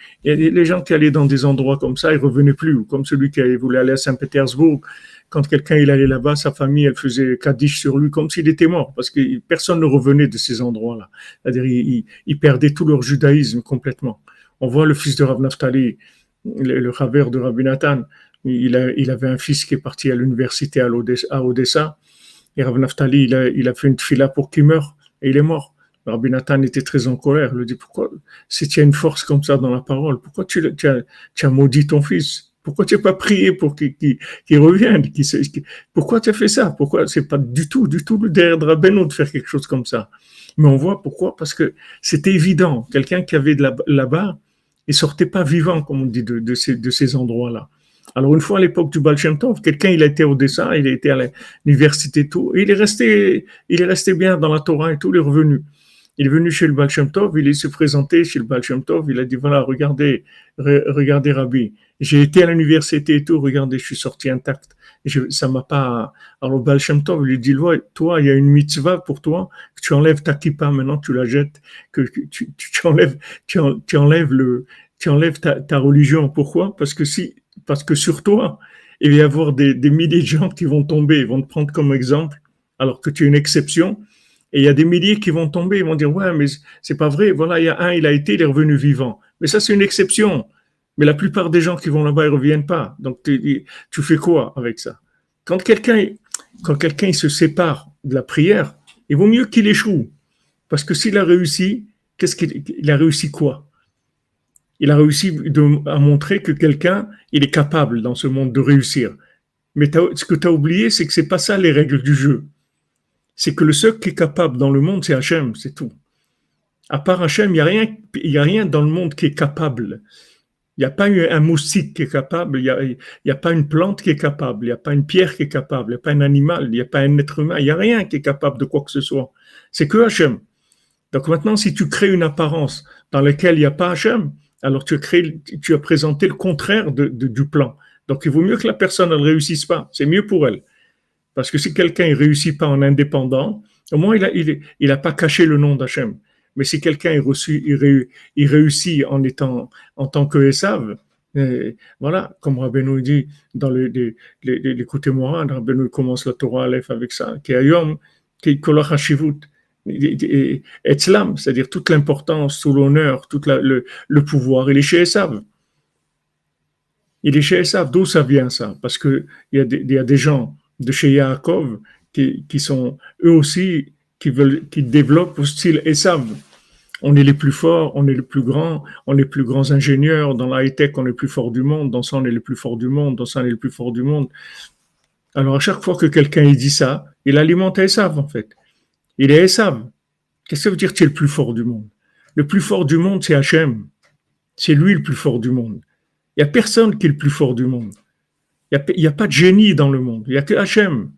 B: les gens qui allaient dans des endroits comme ça, ils revenaient plus. Comme celui qui voulait aller à Saint-Pétersbourg, quand quelqu'un il allait là-bas, sa famille elle faisait kaddish sur lui comme s'il était mort, parce que personne ne revenait de ces endroits-là. C'est-à-dire ils, perdaient tout leur judaïsme complètement. On voit le fils de Rav Naftali, le, le de Rabbi Nathan, il, avait un fils qui est parti à l'université à, Odessa, et Rav Naftali, il a, fait une fila pour qu'il meure, et il est mort. Rabbi Nathan était très en colère. Il lui dit, pourquoi, si tu as une force comme ça dans la parole, pourquoi tu, as, maudit ton fils? Pourquoi tu n'as pas prié pour qu'il revienne Pourquoi tu as fait ça? Pourquoi C'est pas du tout, du tout le derrière de Rabbeinu de faire quelque chose comme ça. Mais on voit pourquoi, parce que c'était évident. Quelqu'un qui avait de là-bas, il sortait pas vivant, comme on dit, de ces endroits-là. Alors une fois à l'époque du Baal quelqu'un il a été au dessin, il a été à l'université et tout, et il est resté, il est resté bien dans la Torah et tout, il est revenu. Il est venu chez le Baal Shem Tov, il s'est présenté chez le Baal Shem Tov, il a dit voilà, regardez, regardez Rabbi, j'ai été à l'université et tout, regardez, je suis sorti intact. Je, ça m'a pas. Alors Baal Shem Tov lui dit toi, il y a une mitzvah pour toi, que tu enlèves ta kippa, maintenant tu la jettes, que tu, tu, enlèves, tu, enlèves le, tu enlèves ta, ta religion. Pourquoi? Parce que si, parce que sur toi, il va y avoir des, milliers de gens qui vont tomber, ils vont te prendre comme exemple, alors que tu es une exception. Et il y a des milliers qui vont tomber, ils vont dire ouais, mais c'est pas vrai. Voilà, il y a un, il a été, il est revenu vivant. Mais ça, c'est une exception. Mais la plupart des gens qui vont là-bas, ils reviennent pas. Donc, tu, tu fais quoi avec ça? Quand quelqu'un, quand quelqu'un se sépare de la prière, il vaut mieux qu'il échoue. Parce que s'il a réussi, qu'est-ce qu'il a réussi quoi? Il a réussi à montrer que quelqu'un, il est capable dans ce monde de réussir. Mais ce que tu as oublié, c'est que c'est pas ça les règles du jeu. C'est que le seul qui est capable dans le monde, c'est Hachem, c'est tout. À part Hachem, il n'y a, rien, a rien dans le monde qui est capable. Il n'y a pas un moustique qui est capable, il n'y a, a, pas une plante qui est capable, il n'y a pas une pierre qui est capable, il n'y a pas un animal, il n'y a pas un être humain, il n'y a rien qui est capable de quoi que ce soit. C'est que Hachem. Donc maintenant, si tu crées une apparence dans laquelle il n'y a pas Hachem, alors tu as, présenté le contraire de, du plan. Donc il vaut mieux que la personne ne réussisse pas, c'est mieux pour elle. Parce que si quelqu'un ne réussit pas en indépendant, au moins il n'a a pas caché le nom d'Hachem. Mais si quelqu'un réussit en étant en tant que Esav, euh, voilà, comme Rabbeinu dit dans les, les, les, les Rabbeinu commence la Torah Aleph avec ça, qui est Ayom, qui est c'est-à-dire toute l'importance, tout l'honneur, tout le, pouvoir, il est chez Esav. Il est chez Esav. D'où ça vient ça? Parce qu'il y, a des, y a des gens de chez Yaakov qui, qui sont eux aussi qui développent au style Esav. On est les plus forts, on est les plus grands, on est les plus grands ingénieurs. Dans la high-tech, on est les plus forts du monde. Dans ça, on est les plus forts du monde. Dans ça, on est les plus forts du monde. Alors, à chaque fois que quelqu'un dit ça, il alimente Esav, en fait. Il est Esav. Qu'est-ce que ça veut dire que tu es le plus fort du monde? Le plus fort du monde, c'est Hachem. C'est lui le plus fort du monde. Il n'y a personne qui est le plus fort du monde. Il n'y a, a, pas de génie dans le monde. Il n'y a que Hachem.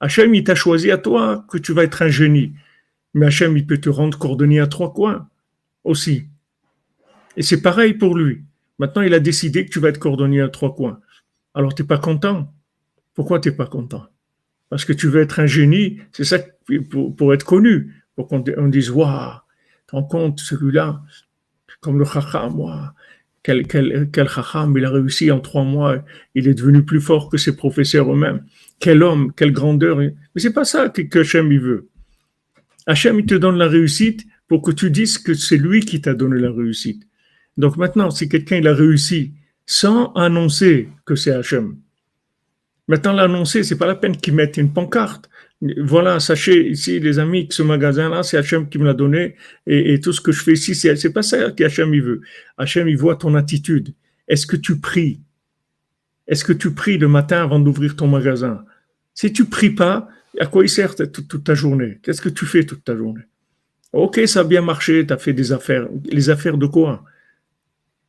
B: Hachem, il t'a choisi à toi que tu vas être un génie. Mais Hachem, il peut te rendre cordonnier à trois coins aussi. Et c'est pareil pour lui. Maintenant, il a décidé que tu vas être cordonnier à trois coins. Alors, tu n'es pas content? Pourquoi tu n'es pas content? Parce que tu veux être un génie, c'est ça pour, pour, être connu, pour qu'on dise Waouh, rends compte, celui-là, comme le chacham, moi, quel, quel, chacham, il a réussi en trois mois, il est devenu plus fort que ses professeurs eux-mêmes quel homme, quelle grandeur. Mais c'est pas ça que, Hachem il veut. Hachem il te donne la réussite pour que tu dises que c'est lui qui t'a donné la réussite. Donc maintenant, si quelqu'un il a réussi sans annoncer que c'est Hachem, maintenant l'annoncer, c'est pas la peine qu'il mette une pancarte. Voilà, sachez ici, les amis, que ce magasin-là, c'est Hachem qui me l'a donné et, tout ce que je fais ici, c'est, pas ça qu'Hachem il veut. Hachem il voit ton attitude. Est-ce que tu pries? Est-ce que tu pries le matin avant d'ouvrir ton magasin? Si tu pries pas, à quoi il sert toute, ta journée? Qu'est-ce que tu fais toute ta journée? Ok, ça a bien marché, tu as fait des affaires. Les affaires de quoi?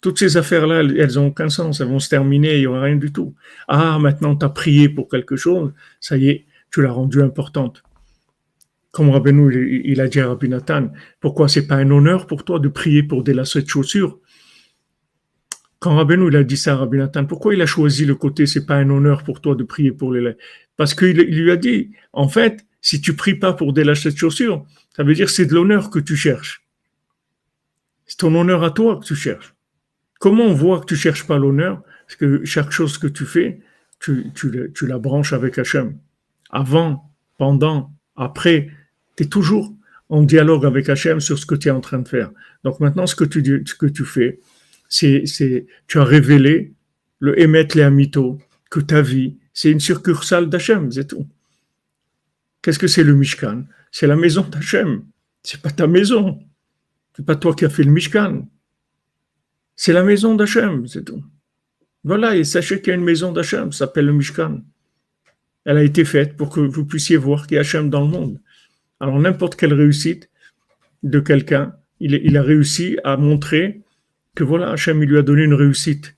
B: Toutes ces affaires-là, elles n'ont aucun sens, elles vont se terminer, il n'y aura rien du tout. Ah, maintenant tu as prié pour quelque chose, ça y est, tu l'as rendu importante. Comme Rabbeinu, il a dit à Rabbi Nathan, pourquoi c'est pas un honneur pour toi de prier pour des lacets de chaussures? Quand Rabbeinu il a dit ça à Rabbi Nathan, pourquoi il a choisi le côté c'est pas un honneur pour toi de prier pour les Parce qu'il lui a dit, en fait, si tu pries pas pour des lâchers de chaussures, ça veut dire c'est de l'honneur que tu cherches. C'est ton honneur à toi que tu cherches. Comment on voit que tu cherches pas l'honneur? Parce que chaque chose que tu fais, tu, la branches avec Hachem. Avant, pendant, après, tu es toujours en dialogue avec Hachem sur ce que tu es en train de faire. Donc maintenant, ce que tu, fais, c'est, c'est, tu as révélé le émettre les amito, que ta vie, c'est une succursale d'Hachem, c'est tout. Qu'est-ce que c'est le Mishkan? C'est la maison d'Hachem. C'est pas ta maison. C'est pas toi qui as fait le Mishkan. C'est la maison d'Hachem, c'est tout. Voilà, et sachez qu'il y a une maison d'Hachem, s'appelle le Mishkan. Elle a été faite pour que vous puissiez voir qu'il y a Hachem dans le monde. Alors n'importe quelle réussite de quelqu'un, il, a réussi à montrer que voilà, Hachem, il lui a donné une réussite.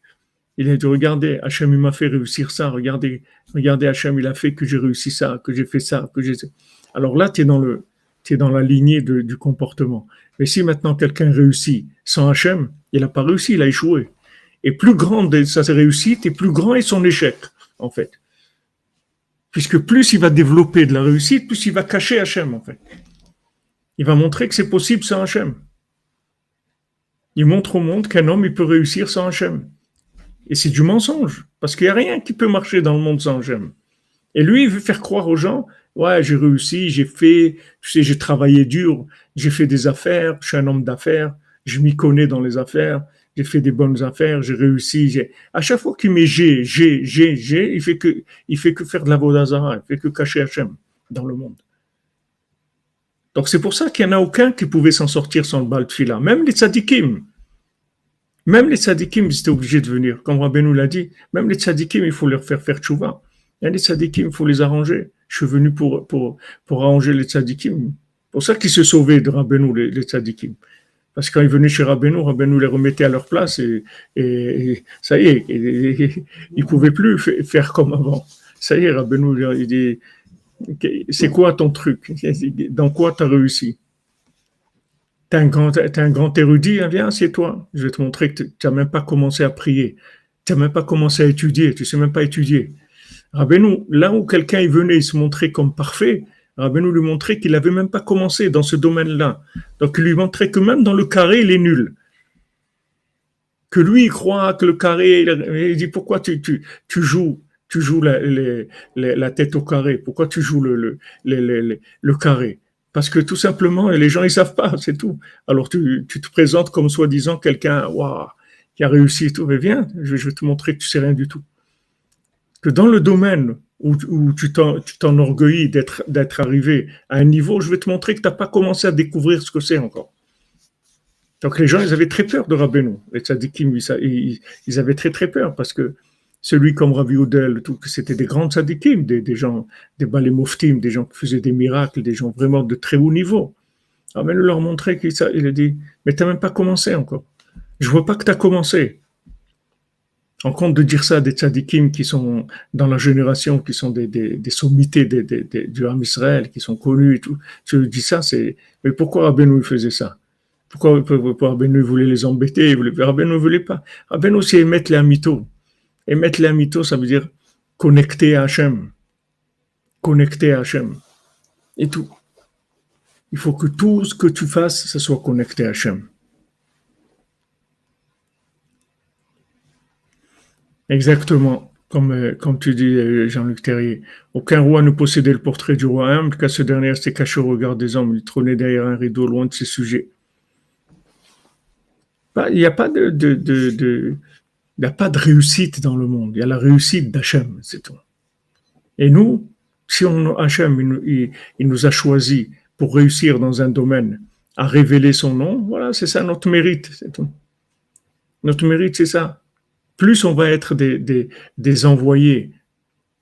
B: Il a dit, regardez, Hachem, il m'a fait réussir ça, regardez, regardez, Hachem, il a fait que j'ai réussi ça, que j'ai fait ça, que j'ai... Alors là, tu es dans es dans la lignée du comportement. Mais si maintenant quelqu'un réussit sans Hachem, il n'a pas réussi, il a échoué. Et plus grande sa réussite, et plus grand est son échec, en fait. Puisque plus il va développer de la réussite, plus il va cacher Hachem, en fait. Il va montrer que c'est possible sans Hachem. Il montre au monde qu'un homme, il peut réussir sans Hachem. Et c'est du mensonge, parce qu'il n'y a rien qui peut marcher dans le monde sans Hachem. Et lui, il veut faire croire aux gens, ouais, j'ai réussi, j'ai fait, tu sais, j'ai travaillé dur, j'ai fait des affaires, je suis un homme d'affaires, je m'y connais dans les affaires, j'ai fait des bonnes affaires, j'ai réussi. J'ai... À chaque fois qu'il met j'ai, j'ai, j'ai, j'ai, il fait que, il fait que faire de la vodazara, il fait que cacher Hachem dans le monde. Donc c'est pour ça qu'il n'y en a aucun qui pouvait s'en sortir sans le bal de Même les tzadikim. Même les tzadikim, ils étaient obligés de venir. Comme Rabbi l'a dit, même les tzadikim, il faut leur faire faire tchouva. Les tzadikim, il faut les arranger. Je suis venu pour, pour, pour arranger les tzadikim. C'est pour ça qu'ils se sauvaient de Rabbeinu, les, les tzadikim. Parce que quand ils venaient chez Rabbeinu, Rabbeinu les remettait à leur place et, ça y est, ils ne pouvaient plus faire comme avant. Ça y est, Rabbeinu, il dit, c'est quoi ton truc? Dans quoi tu as réussi Tu es, un grand érudit, hein, viens, c'est toi. Je vais te montrer que tu n'as même pas commencé à prier. Tu n'as même pas commencé à étudier. Tu ne sais même pas étudier. Rabbeinu, là où quelqu'un venait, il se montrait comme parfait, Rabbeinu lui montrait qu'il n'avait même pas commencé dans ce domaine-là. Donc il lui montrait que même dans le carré, il est nul. Que lui, il croit que le carré, il dit pourquoi tu, tu, joues tu joues la, la, tête au carré? Pourquoi tu joues le, le, le, carré? Parce que tout simplement, les gens, ils savent pas, c'est tout. Alors tu, te présentes comme soi-disant quelqu'un qui a réussi tout. Mais viens, je, je vais te montrer que tu sais rien du tout que dans le domaine où, tu t'enorgueillis d'être, arrivé à un niveau, je vais te montrer que tu n'as pas commencé à découvrir ce que c'est encore. Donc les gens, ils avaient très peur de Rabbeinu. Les tzadikim, ils, avaient très très peur parce que celui comme Rabbi Oudel, c'était des grands tzadikim, des, gens, des balémoftim, des gens qui faisaient des miracles, des gens vraiment de très haut niveau. Rabbeinu leur montrait qu'il il a dit, mais tu n'as même pas commencé encore. Je vois pas que tu as commencé en compte de dire ça à des tzadikim qui sont dans la génération, qui sont des, sommités des, du Ham Israël, qui sont connus et tout. Je dis ça, c'est, mais pourquoi Rabbeinu faisait ça? Pourquoi, pourquoi voulait les embêter? Rabbeinu ne voulait pas. Rabbeinu, c'est émettre les amitos. Émettre les amitos, ça veut dire connecter à Hachem. Connecter à Hachem. Et tout. Il faut que tout ce que tu fasses, ça soit connecté à Hachem. Exactement, comme, euh, comme tu dis, euh, Jean-Luc Terrier. Aucun roi ne possédait le portrait du roi humble, car ce dernier s'était caché au regard des hommes. Il trônait derrière un rideau loin de ses sujets. Il n'y a pas de, de, de, il a pas de réussite dans le monde. Il y a la réussite d'Hachem, c'est tout. Et nous, si on, Hachem, il, nous a choisis pour réussir dans un domaine, à révéler son nom, voilà, c'est ça notre mérite, c'est tout. Notre mérite, c'est ça plus on va être des, envoyés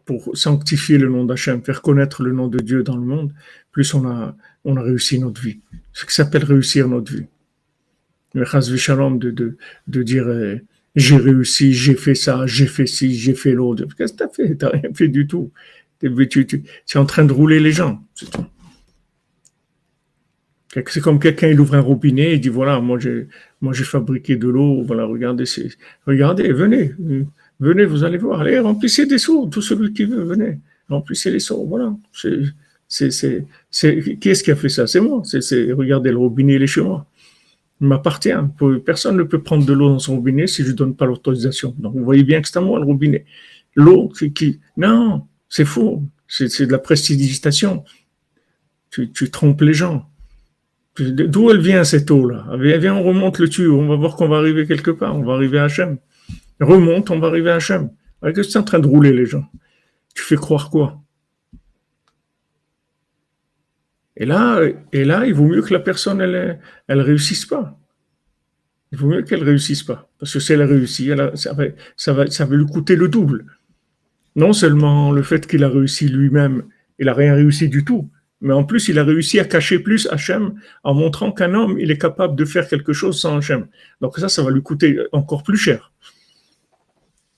B: pour sanctifier le nom d'Hachem, faire connaître le nom de Dieu dans le monde, plus on a, on a réussi notre vie. Ce qui s'appelle réussir notre vie. Le Shalom de, de, de dire euh, j'ai réussi, j'ai fait ça, j'ai fait ci, j'ai fait l'autre. Qu'est-ce que tu as fait? Tu n'as rien fait du tout. Tu, tu, es en train de rouler les gens. C'est comme quelqu'un, il ouvre un robinet et dit voilà, moi j'ai, fabriqué de l'eau, voilà, regardez, regardez, venez, venez, vous allez voir, allez, remplissez des seaux, tout celui qui veut, venez, remplissez les seaux, voilà. C'est, c'est, c'est, qui est-ce qui a fait ça? C'est moi, c'est, regardez, le robinet, il est chez moi. Il m'appartient. Personne ne peut prendre de l'eau dans son robinet si je ne donne pas l'autorisation. Donc, vous voyez bien que c'est à moi le robinet. L'eau, qui, non, c'est faux. C'est, de la prestidigitation. Tu trompes les gens. D'où elle vient cette eau-là? Viens, on remonte le tuyau, on va voir qu'on va arriver quelque part, on va arriver à Hachem. Remonte, on va arriver à Hachem. Qu'est-ce que tu es en train de rouler les gens? Tu fais croire quoi? Et là, et là, il vaut mieux que la personne, elle, elle réussisse pas. Il vaut mieux qu'elle réussisse pas. Parce que si elle réussit, va, ça, va, ça va lui coûter le double. Non seulement le fait qu'il a réussi lui-même, il n'a rien réussi du tout, mais en plus, il a réussi à cacher plus Hachem en montrant qu'un homme, il est capable de faire quelque chose sans Hachem. Donc ça, ça va lui coûter encore plus cher.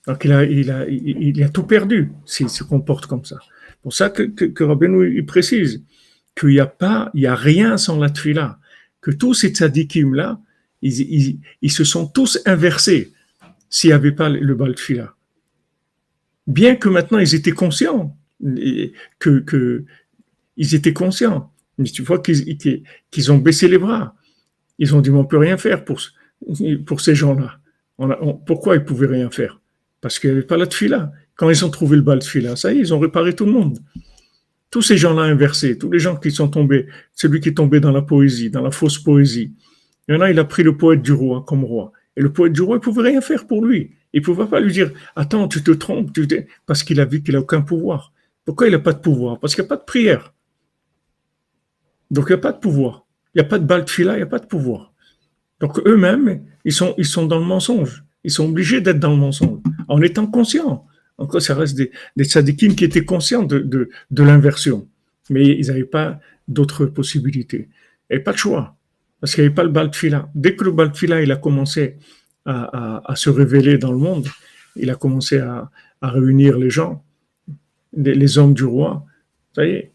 B: Donc il a, il a, il, a tout perdu s'il se comporte comme ça. Pour ça que, que, que Rabbeinu, il précise qu'il n'y a pas, il y a rien sans la tfila, que tous ces tzadikim là, ils, se sont tous inversés s'il n'y avait pas le bal tfila. Bien que maintenant ils étaient conscients que, que ils étaient conscients, mais tu vois qu'ils ont baissé les bras. Ils ont dit, on peut rien faire pour, ces gens-là. pourquoi ils pouvaient rien faire? Parce qu'il n'y avait pas la tfila. Quand ils ont trouvé le bal tfila, ça y est, ils ont réparé tout le monde. Tous ces gens-là inversés, tous les gens qui sont tombés, celui qui est tombé dans la poésie, dans la fausse poésie. Il y en a, il a pris le poète du roi comme roi. Et le poète du roi, il pouvait rien faire pour lui. Il ne pouvait pas lui dire, attends, tu te trompes, parce qu'il a vu qu'il n'a aucun pouvoir. Pourquoi il n'a pas de pouvoir? Parce qu'il n'y a pas de prière. Donc il n'y a pas de pouvoir. Il n'y a pas de baltfila, il n'y a pas de pouvoir. Donc eux-mêmes, ils sont, ils sont dans le mensonge. Ils sont obligés d'être dans le mensonge, en étant conscients. Encore, ça reste des, des qui étaient conscients de, de, de l'inversion. Mais ils n'avaient pas d'autres possibilités. Et pas de choix. Parce qu'il n'y avait pas le baltfila. Dès que le baltfila, il a commencé à, à, à, se révéler dans le monde, il a commencé à, à réunir les gens, les, les hommes du roi. Ça y est,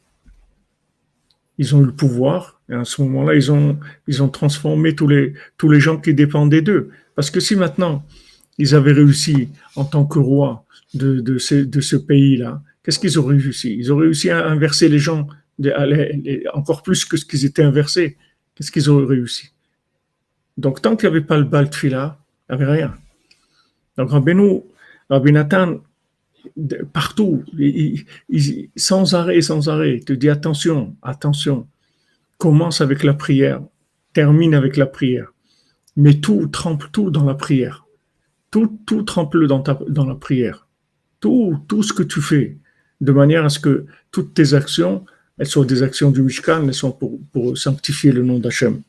B: ils ont eu le pouvoir, et à ce moment-là, ils ont, transformé tous les, gens qui dépendaient d'eux. Parce que si maintenant, ils avaient réussi en tant que roi de, de ce, de pays-là, qu'est-ce qu'ils auraient réussi? Ils auraient réussi à inverser les gens encore plus que ce qu'ils étaient inversés. Qu'est-ce qu'ils auraient réussi? Donc, tant qu'il n'y avait pas le Baltfila, il n'y avait rien. Donc, Rabbeinu, Rabbi partout, sans arrêt, sans arrêt, te dit attention, attention, commence avec la prière, termine avec la prière, mais tout, trempe tout dans la prière. Tout, tout trempe-le dans, dans la prière. Tout, tout ce que tu fais, de manière à ce que toutes tes actions, elles soient des actions du Mishkan, elles sont pour, pour sanctifier le nom d'Hachem.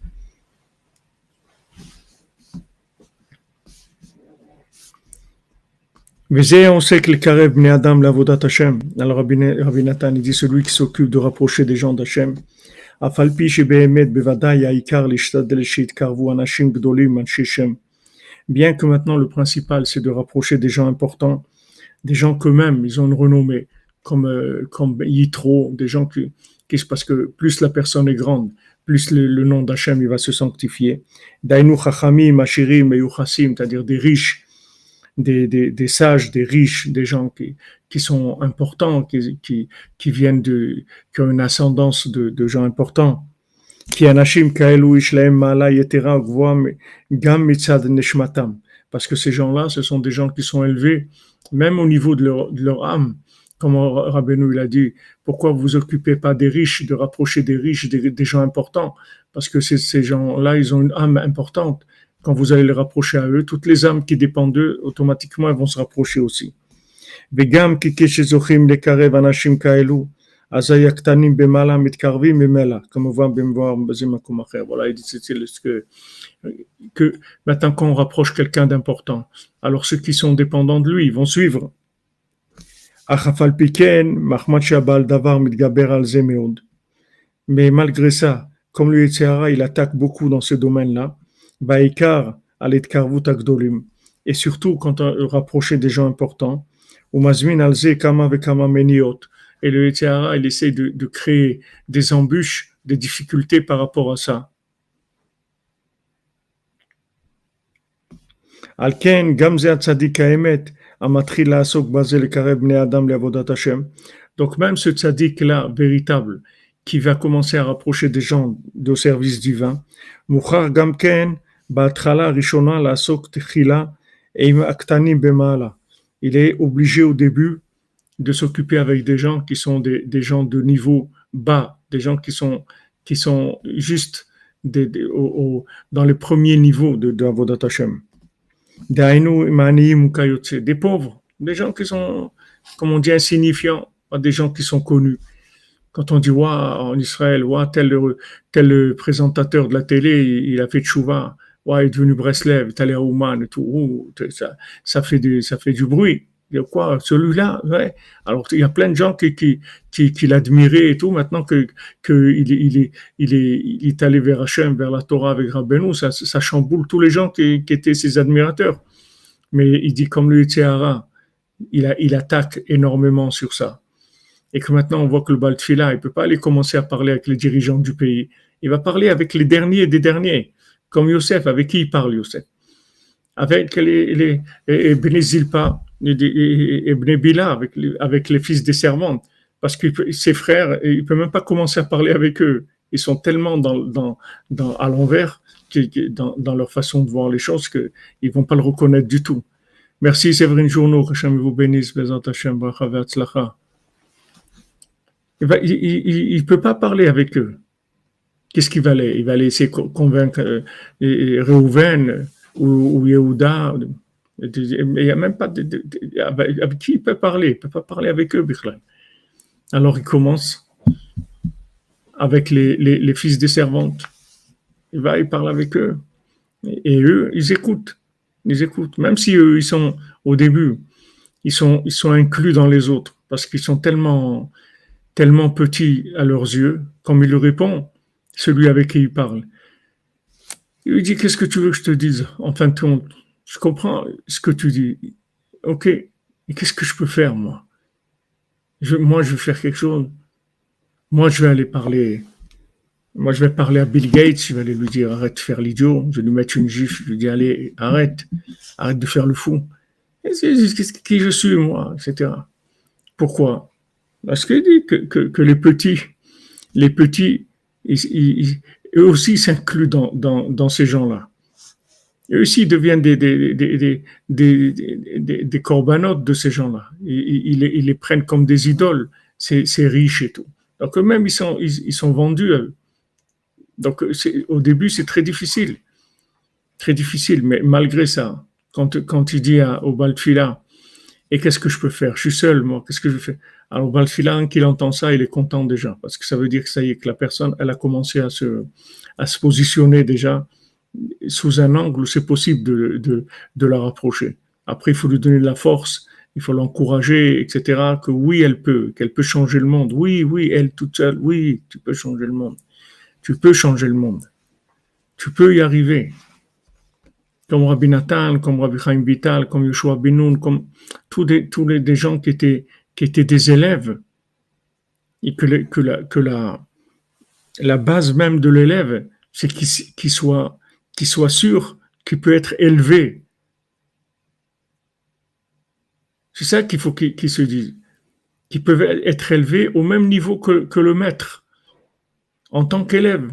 B: Mais on sait que le Karev Bnei Adam l'avodat Hashem. Alors Rabbi Nathan, il dit celui qui s'occupe de rapprocher des gens d'Hachem. Bien que maintenant le principal c'est de rapprocher des gens importants, des gens qu'eux-mêmes ils ont une renommée, comme, euh, comme Yitro, des gens qui, qui, parce que plus la personne est grande, plus le, le nom d'Hachem il va se sanctifier. Dainu Chachamim, Ashirim, c'est-à-dire des riches des, des, des, sages, des riches, des gens qui, qui sont importants, qui, qui, qui viennent de, qui ont une ascendance de, de gens importants. Parce que ces gens-là, ce sont des gens qui sont élevés, même au niveau de leur, de leur âme. Comme Rabbeinu il a dit, pourquoi vous occupez pas des riches, de rapprocher des riches, des, des gens importants? Parce que ces gens-là, ils ont une âme importante quand vous allez les rapprocher à eux, toutes les âmes qui dépendent d'eux, automatiquement, elles vont se rapprocher aussi. Comme on voit voilà, il dit que, maintenant quand rapproche quelqu'un d'important, alors ceux qui sont dépendants de lui, ils vont suivre. Mais malgré ça, comme lui, il attaque beaucoup dans ce domaine-là, al. Et surtout quand on rapprochait des gens importants. Ou mazmin alze kama vekama meniot. Et le Yitzhara, il essaie de, de créer des embûches, des difficultés par rapport à ça. Alken gamze tzadik haemet amatril laasok bazel lekarev bnei adam leavodat Hashem. Donc même ce tzadik là véritable qui va commencer à rapprocher des gens au service divin, il est obligé au début de s'occuper avec des gens qui sont des, gens de niveau bas, des gens qui sont, qui sont juste au, dans les premiers niveaux de, de Avodat Hashem. Des pauvres, des gens qui sont, comme on dit, insignifiants, des gens qui sont connus. Quand on dit, waouh, en Israël, waouh, tel, tel présentateur de la télé, il a fait chouva ouais, il est devenu Breslev, il est allé à Ouman et tout, ça, ça, fait du, ça fait du bruit. Il y a quoi, celui-là, ouais. Alors, il y a plein de gens qui, qui, qui, qui l'admiraient et tout. Maintenant que, que il, il, est, il, est, il est allé vers Hachem, vers la Torah avec Rabbeinu, ça, ça chamboule tous les gens qui, qui étaient ses admirateurs. Mais il dit comme le Yitzhara, il, il attaque énormément sur ça. et que maintenant on voit que le Baltfila, il peut pas aller commencer à parler avec les dirigeants du pays. Il va parler avec les derniers des derniers, comme Youssef, avec qui il parle Youssef Avec les, les, et Zilpa, Bila, avec les, fils des servantes. Parce que ses frères, il peut même pas commencer à parler avec eux. Ils sont tellement dans, à l'envers, dans, leur façon de voir les choses, qu'ils ne vont pas le reconnaître du tout. Merci Séverine Journeau, Hachem vous bénisse, ne il, il, peut pas parler avec eux. Qu'est-ce qu'il va aller? Il va aller essayer de convaincre euh, Réhouven ou, ou Yehuda. Il n'y a même pas de, avec qui il peut parler? Il ne peut pas parler avec eux, Alors il commence avec les, fils des servantes. Il va, il parle avec eux. Et, eux, ils écoutent. Ils écoutent. Même si eux, ils sont, au début, ils sont, inclus dans les autres. Parce qu'ils sont tellement, petits à leurs yeux. Comme il répond, celui avec qui il parle. Il lui dit, qu'est-ce que tu veux que je te dise? En fin de compte, je comprends ce que tu dis. Ok, et qu'est-ce que je peux faire, moi? Moi, je vais faire quelque chose. Moi, je vais aller parler. Moi, je vais parler à Bill Gates. Je vais aller lui dire, arrête de faire l'idiot. Je vais lui mettre une gifle. Je lui dis, allez, arrête. Arrête de faire le fou. Qui je suis, moi, etc. Pourquoi? Parce qu'il dit que, que les petits, les petits, eux aussi s'incluent dans, ces gens-là. Eux aussi deviennent des, corbanotes de ces gens-là. Ils, les prennent comme des idoles, ces, ces riches et tout. Donc eux-mêmes, ils sont, ils, sont vendus à eux. Donc au début, c'est très difficile. Très difficile, mais malgré ça, quand, quand il dit à, au Baltfila, et qu'est-ce que je peux faire? Je suis seul, moi, qu'est-ce que je fais? Alors Baltfila, qu'il entend ça, il est content déjà, parce que ça veut dire que ça y est, que la personne, elle a commencé à se, à se positionner déjà sous un angle où c'est possible de, de, de la rapprocher. Après, il faut lui donner de la force, il faut l'encourager, etc. Que oui, elle peut, qu'elle peut changer le monde. Oui, oui, elle toute seule, oui, tu peux changer le monde. Tu peux changer le monde. Tu peux y arriver. Comme Rabbi Nathan, comme Rabbi Chaim Vital, comme Yoshua Benoun, comme tous, les gens qui étaient, des élèves. Et que, la, base même de l'élève, c'est qu'il soit, sûr qu'il peut être élevé. C'est ça qu'il faut qu'il se dise. Qu'ils peuvent être élevés au même niveau que le maître, en tant qu'élève,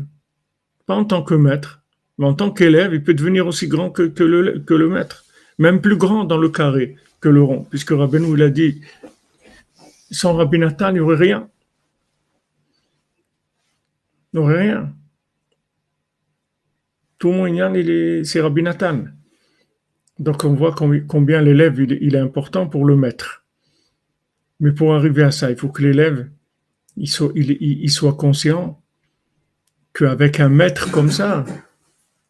B: pas en tant que maître, en tant qu'élève, il peut devenir aussi grand que, le, maître, même plus grand dans le carré que le rond, puisque Rabbeinu il a dit, sans Rabbi Nathan, il n'y aurait rien. Il n'y aurait rien. Tout le monde, c'est Rabbi Nathan. Donc on voit combien l'élève est important pour le maître. Mais pour arriver à ça, il faut que l'élève soit, il, soit conscient qu'avec un maître comme ça,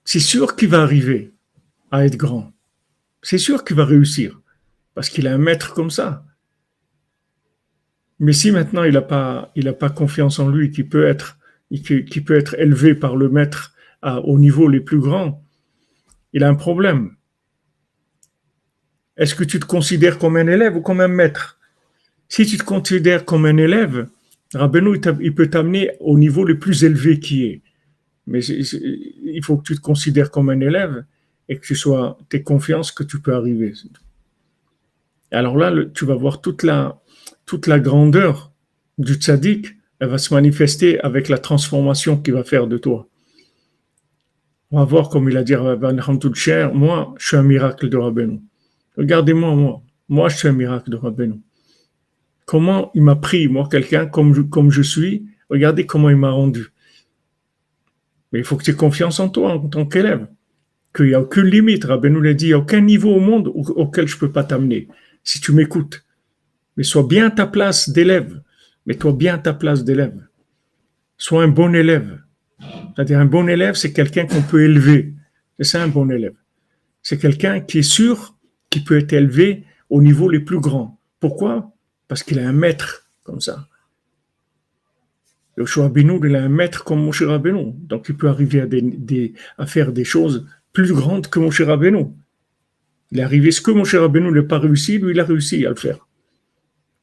B: c'est sûr qu'il va arriver à être grand. C'est sûr qu'il va réussir parce qu'il a un maître comme ça. Mais si maintenant il n'a pas, pas confiance en lui, qui peut être, qui peut être élevé par le maître au niveau les plus grands, il a un problème. Est-ce que tu te considères comme un élève ou comme un maître? Si tu te considères comme un élève, Rabbeinu, il peut t'amener au niveau le plus élevé qui est. Mais il faut que tu te considères comme un élève et que tu sois, tes confiance que tu peux arriver. Alors là, tu vas voir toute la, toute la grandeur du tzaddik, elle va se manifester avec la transformation qu'il va faire de toi. On va voir comme il a dit cher, moi, je suis un miracle de Rabbeinu. Regardez-moi, moi. Moi, je suis un miracle de Rabbeinu. Comment il m'a pris, moi, quelqu'un comme comme je suis, regardez comment il m'a rendu. Mais il faut que tu aies confiance en toi en tant qu'élève. Qu'il n'y a aucune limite. Rabbeinu l'a dit, il n'y a aucun niveau au monde auquel je ne peux pas t'amener. Si tu m'écoutes. Mais sois bien à ta place d'élève. Mets-toi bien à ta place d'élève. Sois un bon élève. C'est-à-dire un bon élève, c'est quelqu'un qu'on peut élever. C'est ça un bon élève. C'est quelqu'un qui est sûr qu'il peut être élevé au niveau les plus grands. Pourquoi? Parce qu'il a un maître comme ça. Yoshua Benoît, il a un maître comme Moshe Rabbeinu. Donc il peut arriver à, faire des choses plus grandes que Moshe Rabbeinu. Il est arrivé ce que Moshe Rabbeinu n'a pas réussi, lui il a réussi à le faire.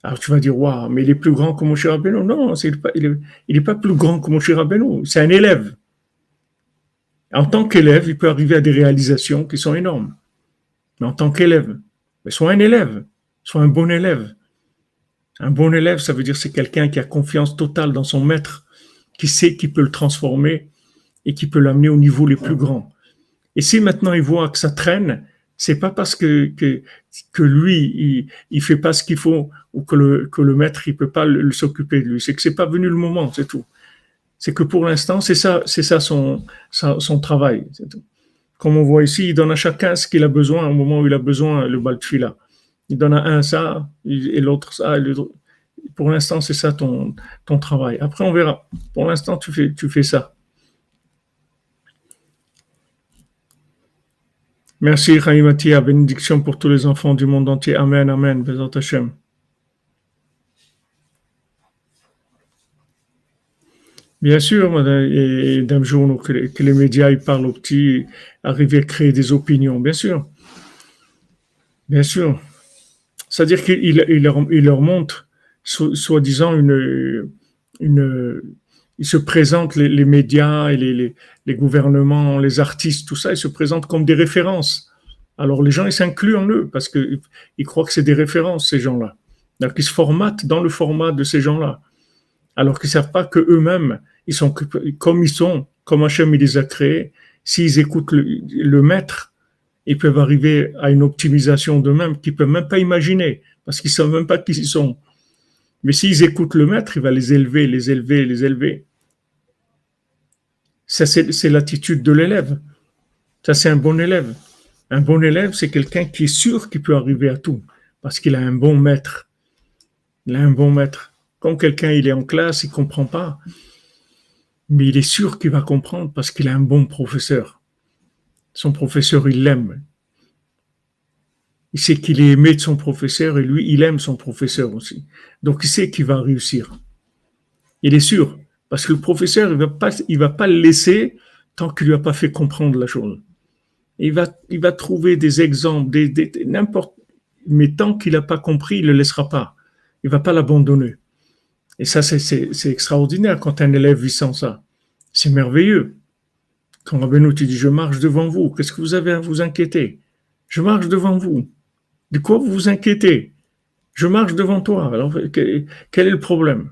B: Alors tu vas dire, waouh, mais il est plus grand que Moshe Rabbeinu. Non, il n'est pas, plus grand que Moshe Rabbeinu. C'est un élève. En tant qu'élève, il peut arriver à des réalisations qui sont énormes. Mais en tant qu'élève, sois un élève, sois un bon élève. Un bon élève, ça veut dire c'est quelqu'un qui a confiance totale dans son maître, qui sait qu'il peut le transformer et qui peut l'amener au niveau les plus grands. Et si maintenant il voit que ça traîne, c'est pas parce que, que, que lui, il, il fait pas ce qu'il faut ou que le, que le maître, il peut pas s'occuper de lui. C'est que c'est pas venu le moment, c'est tout. C'est que pour l'instant, c'est ça, c'est ça son, son travail, c'est tout. Comme on voit ici, il donne à chacun ce qu'il a besoin au moment où il a besoin le baltfila. Il donne à un ça et l'autre ça. pour l'instant, c'est ça ton, ton travail. Après, on verra. Pour l'instant, tu fais, tu fais ça. Merci, Chaïmatia. Bénédiction pour tous les enfants du monde entier. Amen, Amen. Bien sûr, et d'un jour que, les médias parlent aux petits, arriver à créer des opinions, bien sûr. Bien sûr. C'est-à-dire qu'il il leur, il montre, soi-disant, une, une, se présentent, les, médias et les, les, gouvernements, les artistes, tout ça, ils se présentent comme des références. Alors les gens, ils s'incluent en eux parce qu'ils ils croient que c'est des références, ces gens-là. Donc ils se formatent dans le format de ces gens-là. Alors qu'ils ne savent pas que eux-mêmes, ils sont comme ils sont, comme Hachem il les a créés. S'ils écoutent le, maître, ils peuvent arriver à une optimisation d'eux-mêmes qu'ils ne peuvent même pas imaginer parce qu'ils ne savent même pas qui ils sont. Mais s'ils écoutent le maître, il va les élever, les élever, les élever. Ça, c'est l'attitude de l'élève. Ça, c'est un bon élève. Un bon élève, c'est quelqu'un qui est sûr qu'il peut arriver à tout, parce qu'il a un bon maître. Il a un bon maître. Quand quelqu'un il est en classe, il comprend pas, mais il est sûr qu'il va comprendre parce qu'il a un bon professeur. Son professeur, il l'aime. Il sait qu'il est aimé de son professeur et lui, il aime son professeur aussi. Donc, il sait qu'il va réussir. Il est sûr. Parce que le professeur, il va pas, va pas le laisser tant qu'il lui a pas fait comprendre la chose. Il va, il va trouver des exemples, des, n'importe, mais tant qu'il n'a pas compris, il le laissera pas. Il va pas l'abandonner. Et ça, c'est extraordinaire quand un élève vit sans ça. C'est merveilleux. Quand Rabbeinu te dit, je marche devant vous, qu'est-ce que vous avez à vous inquiéter? Je marche devant vous. De quoi vous vous inquiétez? Je marche devant toi. Alors, quel est le problème?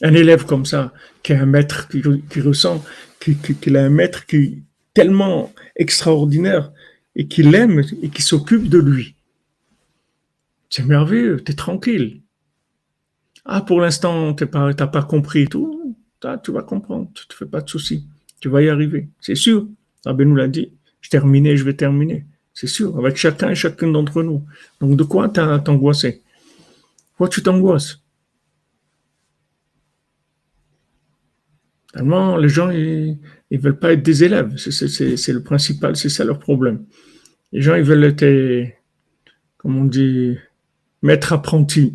B: Un élève comme ça, qui a un maître qui, ressent, qu'il a un maître qui est tellement extraordinaire et qui l'aime et qui s'occupe de lui. C'est merveilleux, tu es tranquille. Ah, pour l'instant, tu n'as pas, compris tout. tu vas comprendre, tu ne te fais pas de soucis. Tu vas y arriver, c'est sûr. Rabbi nous l'a dit. Je terminais, je vais terminer. C'est sûr, avec chacun et chacun d'entre nous. Donc, de quoi t'angoisser Pourquoi tu t'angoisses? Tellement, les gens, ils, ne veulent pas être des élèves. C'est le principal, c'est ça leur problème. Les gens, ils veulent être, comme on dit, maître apprenti.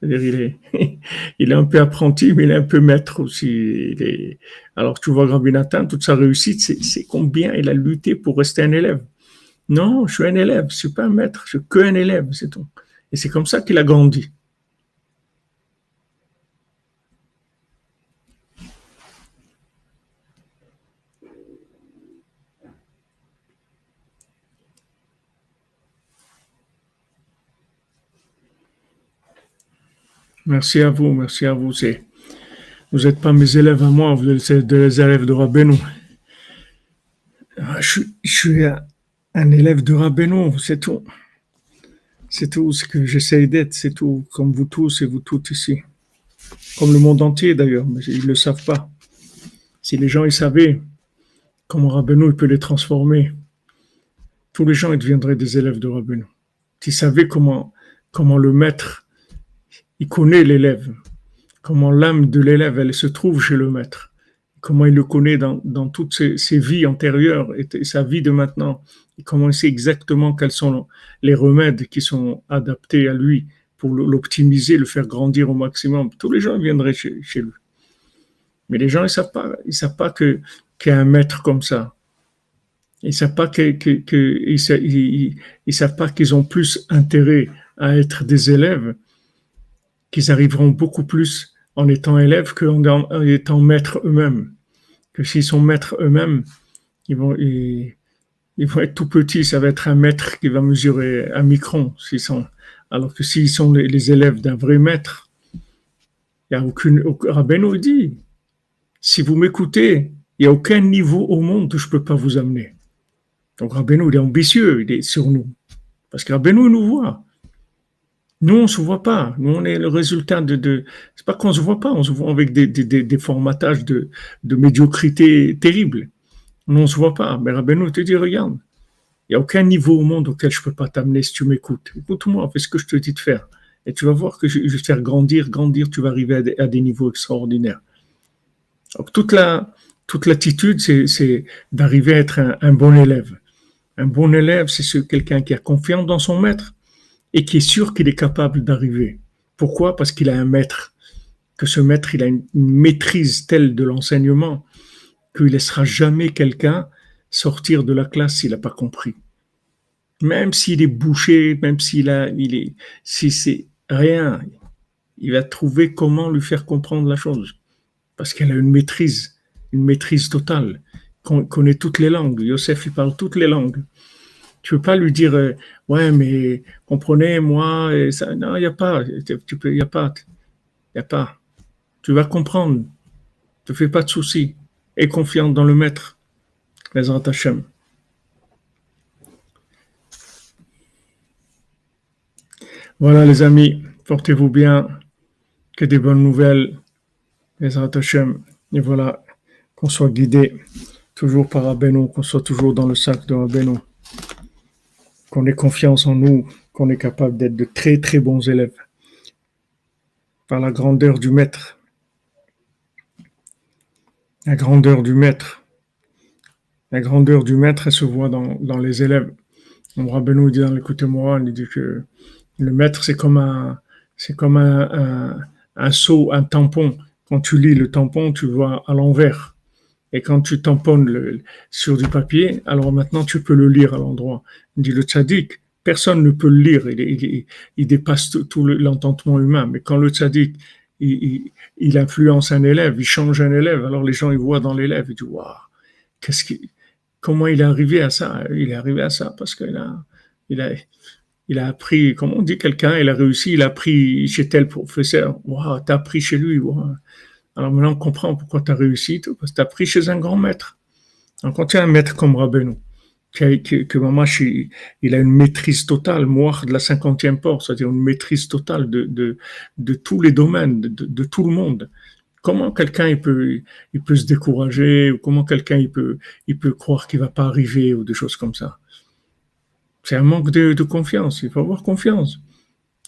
B: C'est-à-dire, il est, un peu apprenti, mais il est un peu maître aussi. alors, tu vois, Nathan, toute sa réussite, c'est combien il a lutté pour rester un élève. Non, je suis un élève, je suis pas un maître, je suis qu'un élève, c'est tout. Et c'est comme ça qu'il a grandi. Merci à vous, merci à vous. Vous n'êtes pas mes élèves à moi, vous êtes des élèves de Rabbeinu. Ah, je, suis un élève de Rabbeinu, c'est tout. C'est tout ce que j'essaye d'être, c'est tout, comme vous tous et vous toutes ici. Comme le monde entier d'ailleurs, mais ils ne le savent pas. Si les gens ils savaient comment Rabbeinu peut les transformer, tous les gens ils deviendraient des élèves de Rabbeinu. S'ils savaient comment, comment le maître il connaît l'élève, comment l'âme de l'élève, elle se trouve chez le maître, comment il le connaît dans, toutes ses, vies antérieures et, sa vie de maintenant, et comment il sait exactement quels sont les remèdes qui sont adaptés à lui pour l'optimiser, le faire grandir au maximum. Tous les gens viendraient chez, lui. Mais les gens, ils savent pas, ils savent pas que qu'il y a un maître comme ça. Ils savent pas savent pas qu'ils ont plus intérêt à être des élèves, qu'ils arriveront beaucoup plus en étant élèves qu'en étant maîtres eux-mêmes. Que s'ils sont maîtres eux-mêmes, ils vont, être tout petits, ça va être un maître qui va mesurer un micron, s'ils sont, alors que s'ils sont les, élèves d'un vrai maître, il n'y a aucune, Rabbeinu dit, si vous m'écoutez, il n'y a aucun niveau au monde où je ne peux pas vous amener. Donc Rabbeinu, est ambitieux, il est sur nous. Parce que Rabbeinu nous voit. Nous, on ne se voit pas. Nous, on est le résultat de. de... C'est pas qu'on ne se voit pas, on se voit avec des, des, des, formatages de, de médiocrité terribles. Nous, on ne se voit pas. Mais Rabbeinu te dit regarde, il n'y a aucun niveau au monde auquel je ne peux pas t'amener si tu m'écoutes. Écoute-moi, fais ce que je te dis de faire. Et tu vas voir que je, vais te faire grandir, grandir, tu vas arriver à des, niveaux extraordinaires. Donc, toute la, toute l'attitude, c'est, d'arriver à être un, un bon élève. Un bon élève, c'est quelqu'un qui a confiance dans son maître et qui est sûr qu'il est capable d'arriver. Pourquoi? Parce qu'il a un maître, que ce maître, il a une, maîtrise telle de l'enseignement qu'il ne laissera jamais quelqu'un sortir de la classe s'il n'a pas compris. Même s'il est bouché, même s'il a, il est, si c'est rien, il va trouver comment lui faire comprendre la chose. Parce qu'elle a une maîtrise, une maîtrise totale, qu'on connaît toutes les langues. Yosef, il parle toutes les langues. Tu peux pas lui dire, euh, ouais, mais comprenez, moi, et ça, non, il n'y a pas, tu peux, n'y a pas, il a pas. Tu vas comprendre. Ne te fais pas de soucis. Aie confiance dans le maître. Les Hashem. Voilà, les amis, portez-vous bien. Que des bonnes nouvelles. Les Hashem. Et voilà, qu'on soit guidé toujours par Abeno, qu'on soit toujours dans le sac de Abeno qu'on ait confiance en nous, qu'on est capable d'être de très très bons élèves par la grandeur du maître. La grandeur du maître. La grandeur du maître, elle se voit dans, les élèves. On Rabbeinu dit dans l'écoute-moi, il dit que le maître, c'est comme un, c'est comme un, un, seau, un tampon. Quand tu lis le tampon, tu vois à l'envers. Et quand tu tamponnes le, sur du papier, alors maintenant tu peux le lire à l'endroit. Dit le tzaddik, personne ne peut le lire, il, dépasse tout, l'entendement humain. Mais quand le tzaddik, il, influence un élève, il change un élève, alors les gens ils voient dans l'élève, ils disent waouh, comment il est arrivé à ça? Il est arrivé à ça parce qu'il a, il a, il a appris, comment on dit quelqu'un, il a réussi, il a appris chez tel professeur. Waouh, t'as appris chez lui. Alors maintenant, on comprend pourquoi tu as réussi, parce que tu as appris chez un grand maître. Donc, quand tu as un maître comme Rabbeinu, que, que, que il a une maîtrise totale, moi, de la cinquantième porte, c'est-à-dire une maîtrise totale de, tous les domaines, de, de, tout le monde. Comment quelqu'un il peut, il peut se décourager, ou comment quelqu'un il peut, il peut croire qu'il va pas arriver, ou des choses comme ça. C'est un manque de, de confiance. Il faut avoir confiance.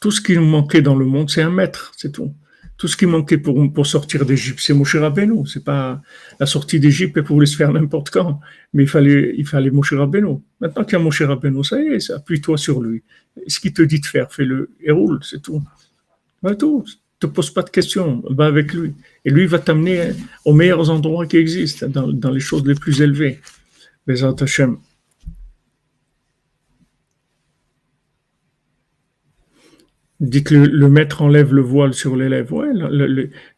B: Tout ce qui nous manquait dans le monde, c'est un maître, c'est tout. Tout ce qui manquait pour, pour sortir d'Égypte, c'est Moshe Rabbeinu. C'est pas la sortie d'Égypte pour pouvait se faire n'importe quand. Mais il fallait, il fallait Moshe. Maintenant qu'il y a Moshe Rabbeinu, ça y est, appuie-toi sur lui. Ce qu'il te dit de faire, fais-le et roule, c'est tout. Va tout. Te pose pas de questions, va avec lui. Et lui va t'amener aux meilleurs endroits qui existent, dans, dans les choses les plus élevées. Bezat Hashem. Dites que le, maître enlève le voile sur l'élève. Ouais,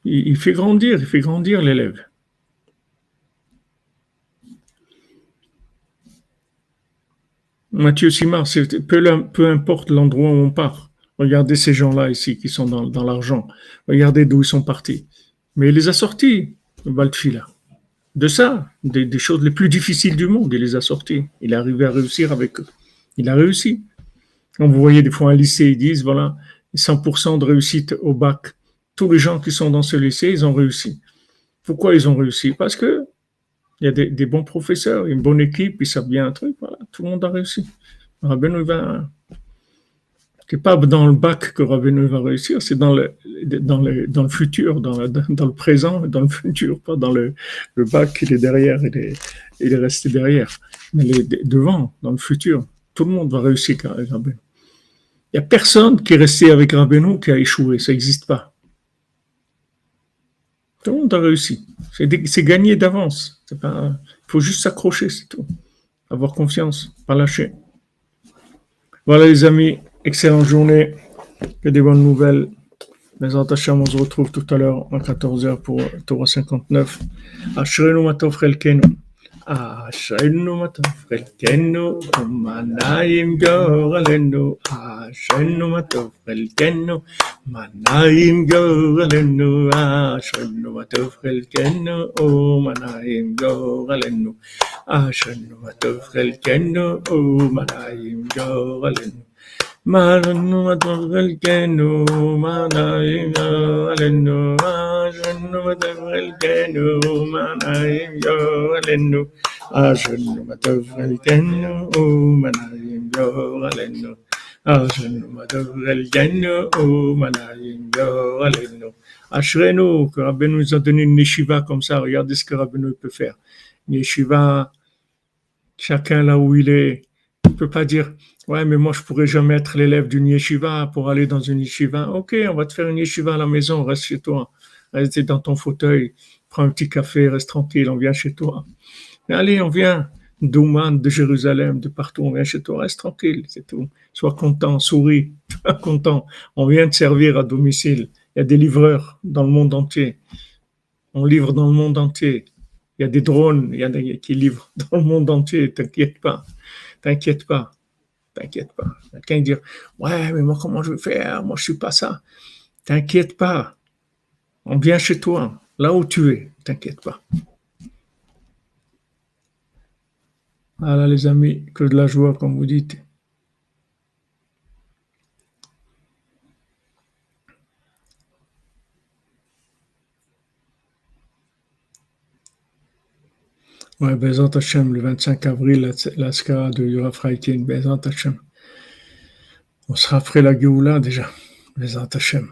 B: il, fait grandir, il fait grandir l'élève. Mathieu Simard, peu, peu importe l'endroit où on part. Regardez ces gens-là ici qui sont dans, l'argent. Regardez d'où ils sont partis. Mais il les a sortis, Baltfila. De ça, des, des, choses les plus difficiles du monde, il les a sortis. Il est arrivé à réussir avec eux. Il a réussi. Quand vous voyez des fois un lycée, ils disent, voilà, 100% de réussite au bac. Tous les gens qui sont dans ce lycée, ils ont réussi. Pourquoi ils ont réussi? Parce que il y a des, bons professeurs, une bonne équipe, ils savent bien un truc. Voilà, tout le monde a réussi. Rabbeinu va. C'est pas dans le bac que Rabbeinu va réussir, c'est dans le, dans, le, dans le futur, dans, dans le présent, dans le futur, pas dans le, le bac, il est derrière, il est, il est resté derrière. Mais il est devant, dans le futur. Tout le monde va réussir Rabbeinu. Il n'y a personne qui est resté avec Rabbeinu qui a échoué, ça n'existe pas. Tout le monde a réussi. C'est gagné d'avance. Il faut juste s'accrocher, c'est tout. Avoir confiance, pas lâcher. Voilà les amis, excellente journée. que des bonnes nouvelles. En Hachem, on se retrouve tout à l'heure à 14h pour Torah 59. Ashrenu matov Ashenu matofrekenu, manayim gorelenu. Ashenu matofrekenu, manayim gorelenu. Ashenu matofrekenu, o manayim gorelenu. Ashenu matofrekenu, o manayim gorelenu. Matavgelkenu, manayim yo alenu, ashenu matavgelkenu, manayim yo alenu, ashenu matavgelkenu, manayim yo alenu, ashenu matavgelkenu, manayim yo alenu. Ashrenu, que Rabbi nous a donné une yeshiva comme ça, regardez ce que Rabbi nous peut faire. Une yeshiva, chacun là où il est, il ne peut pas dire Ouais, mais moi, je pourrais jamais être l'élève d'une yeshiva pour aller dans une yeshiva. Ok, on va te faire une yeshiva à la maison, reste chez toi. Reste dans ton fauteuil, prends un petit café, reste tranquille, on vient chez toi. Allez, on vient d'Ouman, de Jérusalem, de partout, on vient chez toi, reste tranquille, c'est tout. Sois content, souris, content. On vient te servir à domicile. Il y a des livreurs dans le monde entier. On livre dans le monde entier. Il y a des drones il y a des, qui livrent dans le monde entier. T'inquiète pas. T'inquiète pas. T'inquiète pas. Quelqu'un dire Ouais, mais moi, comment je vais faire? Moi, je suis pas ça. T'inquiète pas. On vient chez toi, là où tu es. T'inquiète pas. Voilà, les amis, que de la joie, comme vous dites. Ouais, Bezant Hashem, le 25 avril, la, la de Yura Fraitin, Bezant Hashem. On sera après la Géoula déjà, Bezant Hashem.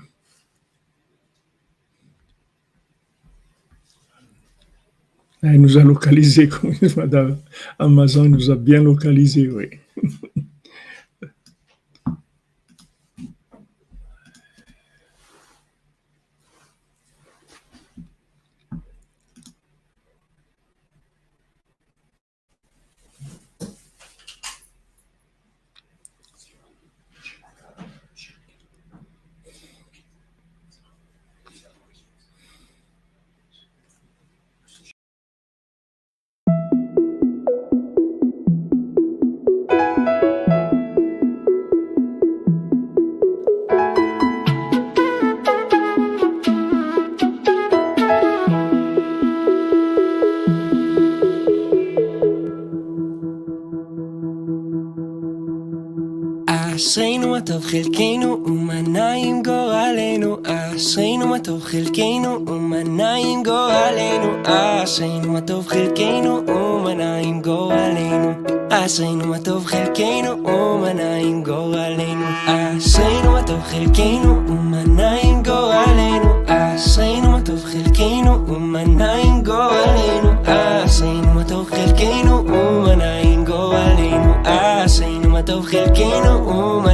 B: Il nous a localisé, comme Madame Amazon nous a bien localisé, oui.
A: חלקנו ומה נעים גורלנו, אשרינו מה טוב חלקנו ומה נעים גורלנו, אשרינו מה טוב חלקנו ומה נעים גורלנו, אשרינו מה טוב חלקנו ומה נעים גורלנו, אשרינו מה טוב חלקנו ומה נעים גורלנו, אשרינו מה טוב חלקנו ומה נעים גורלנו, אשרינו מה טוב חלקנו ומה נעים גורלנו, אשרינו מה טוב חלקנו ומה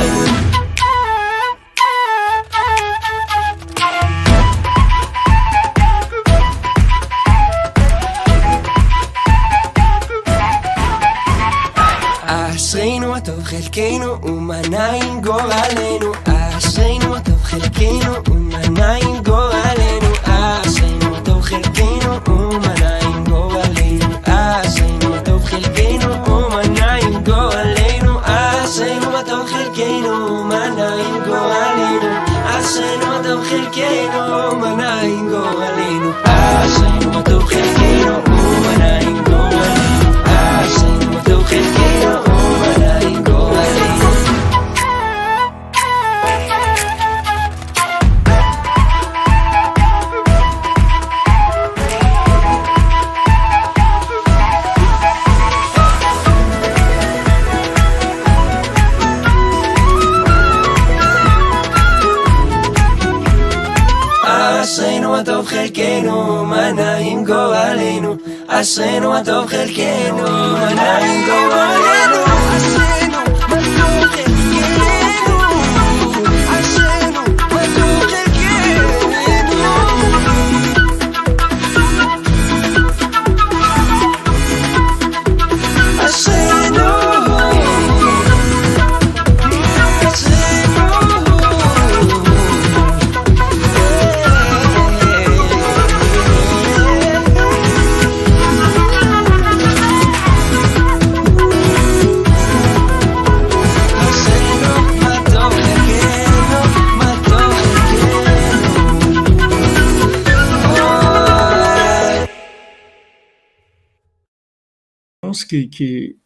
B: pense qui, qui,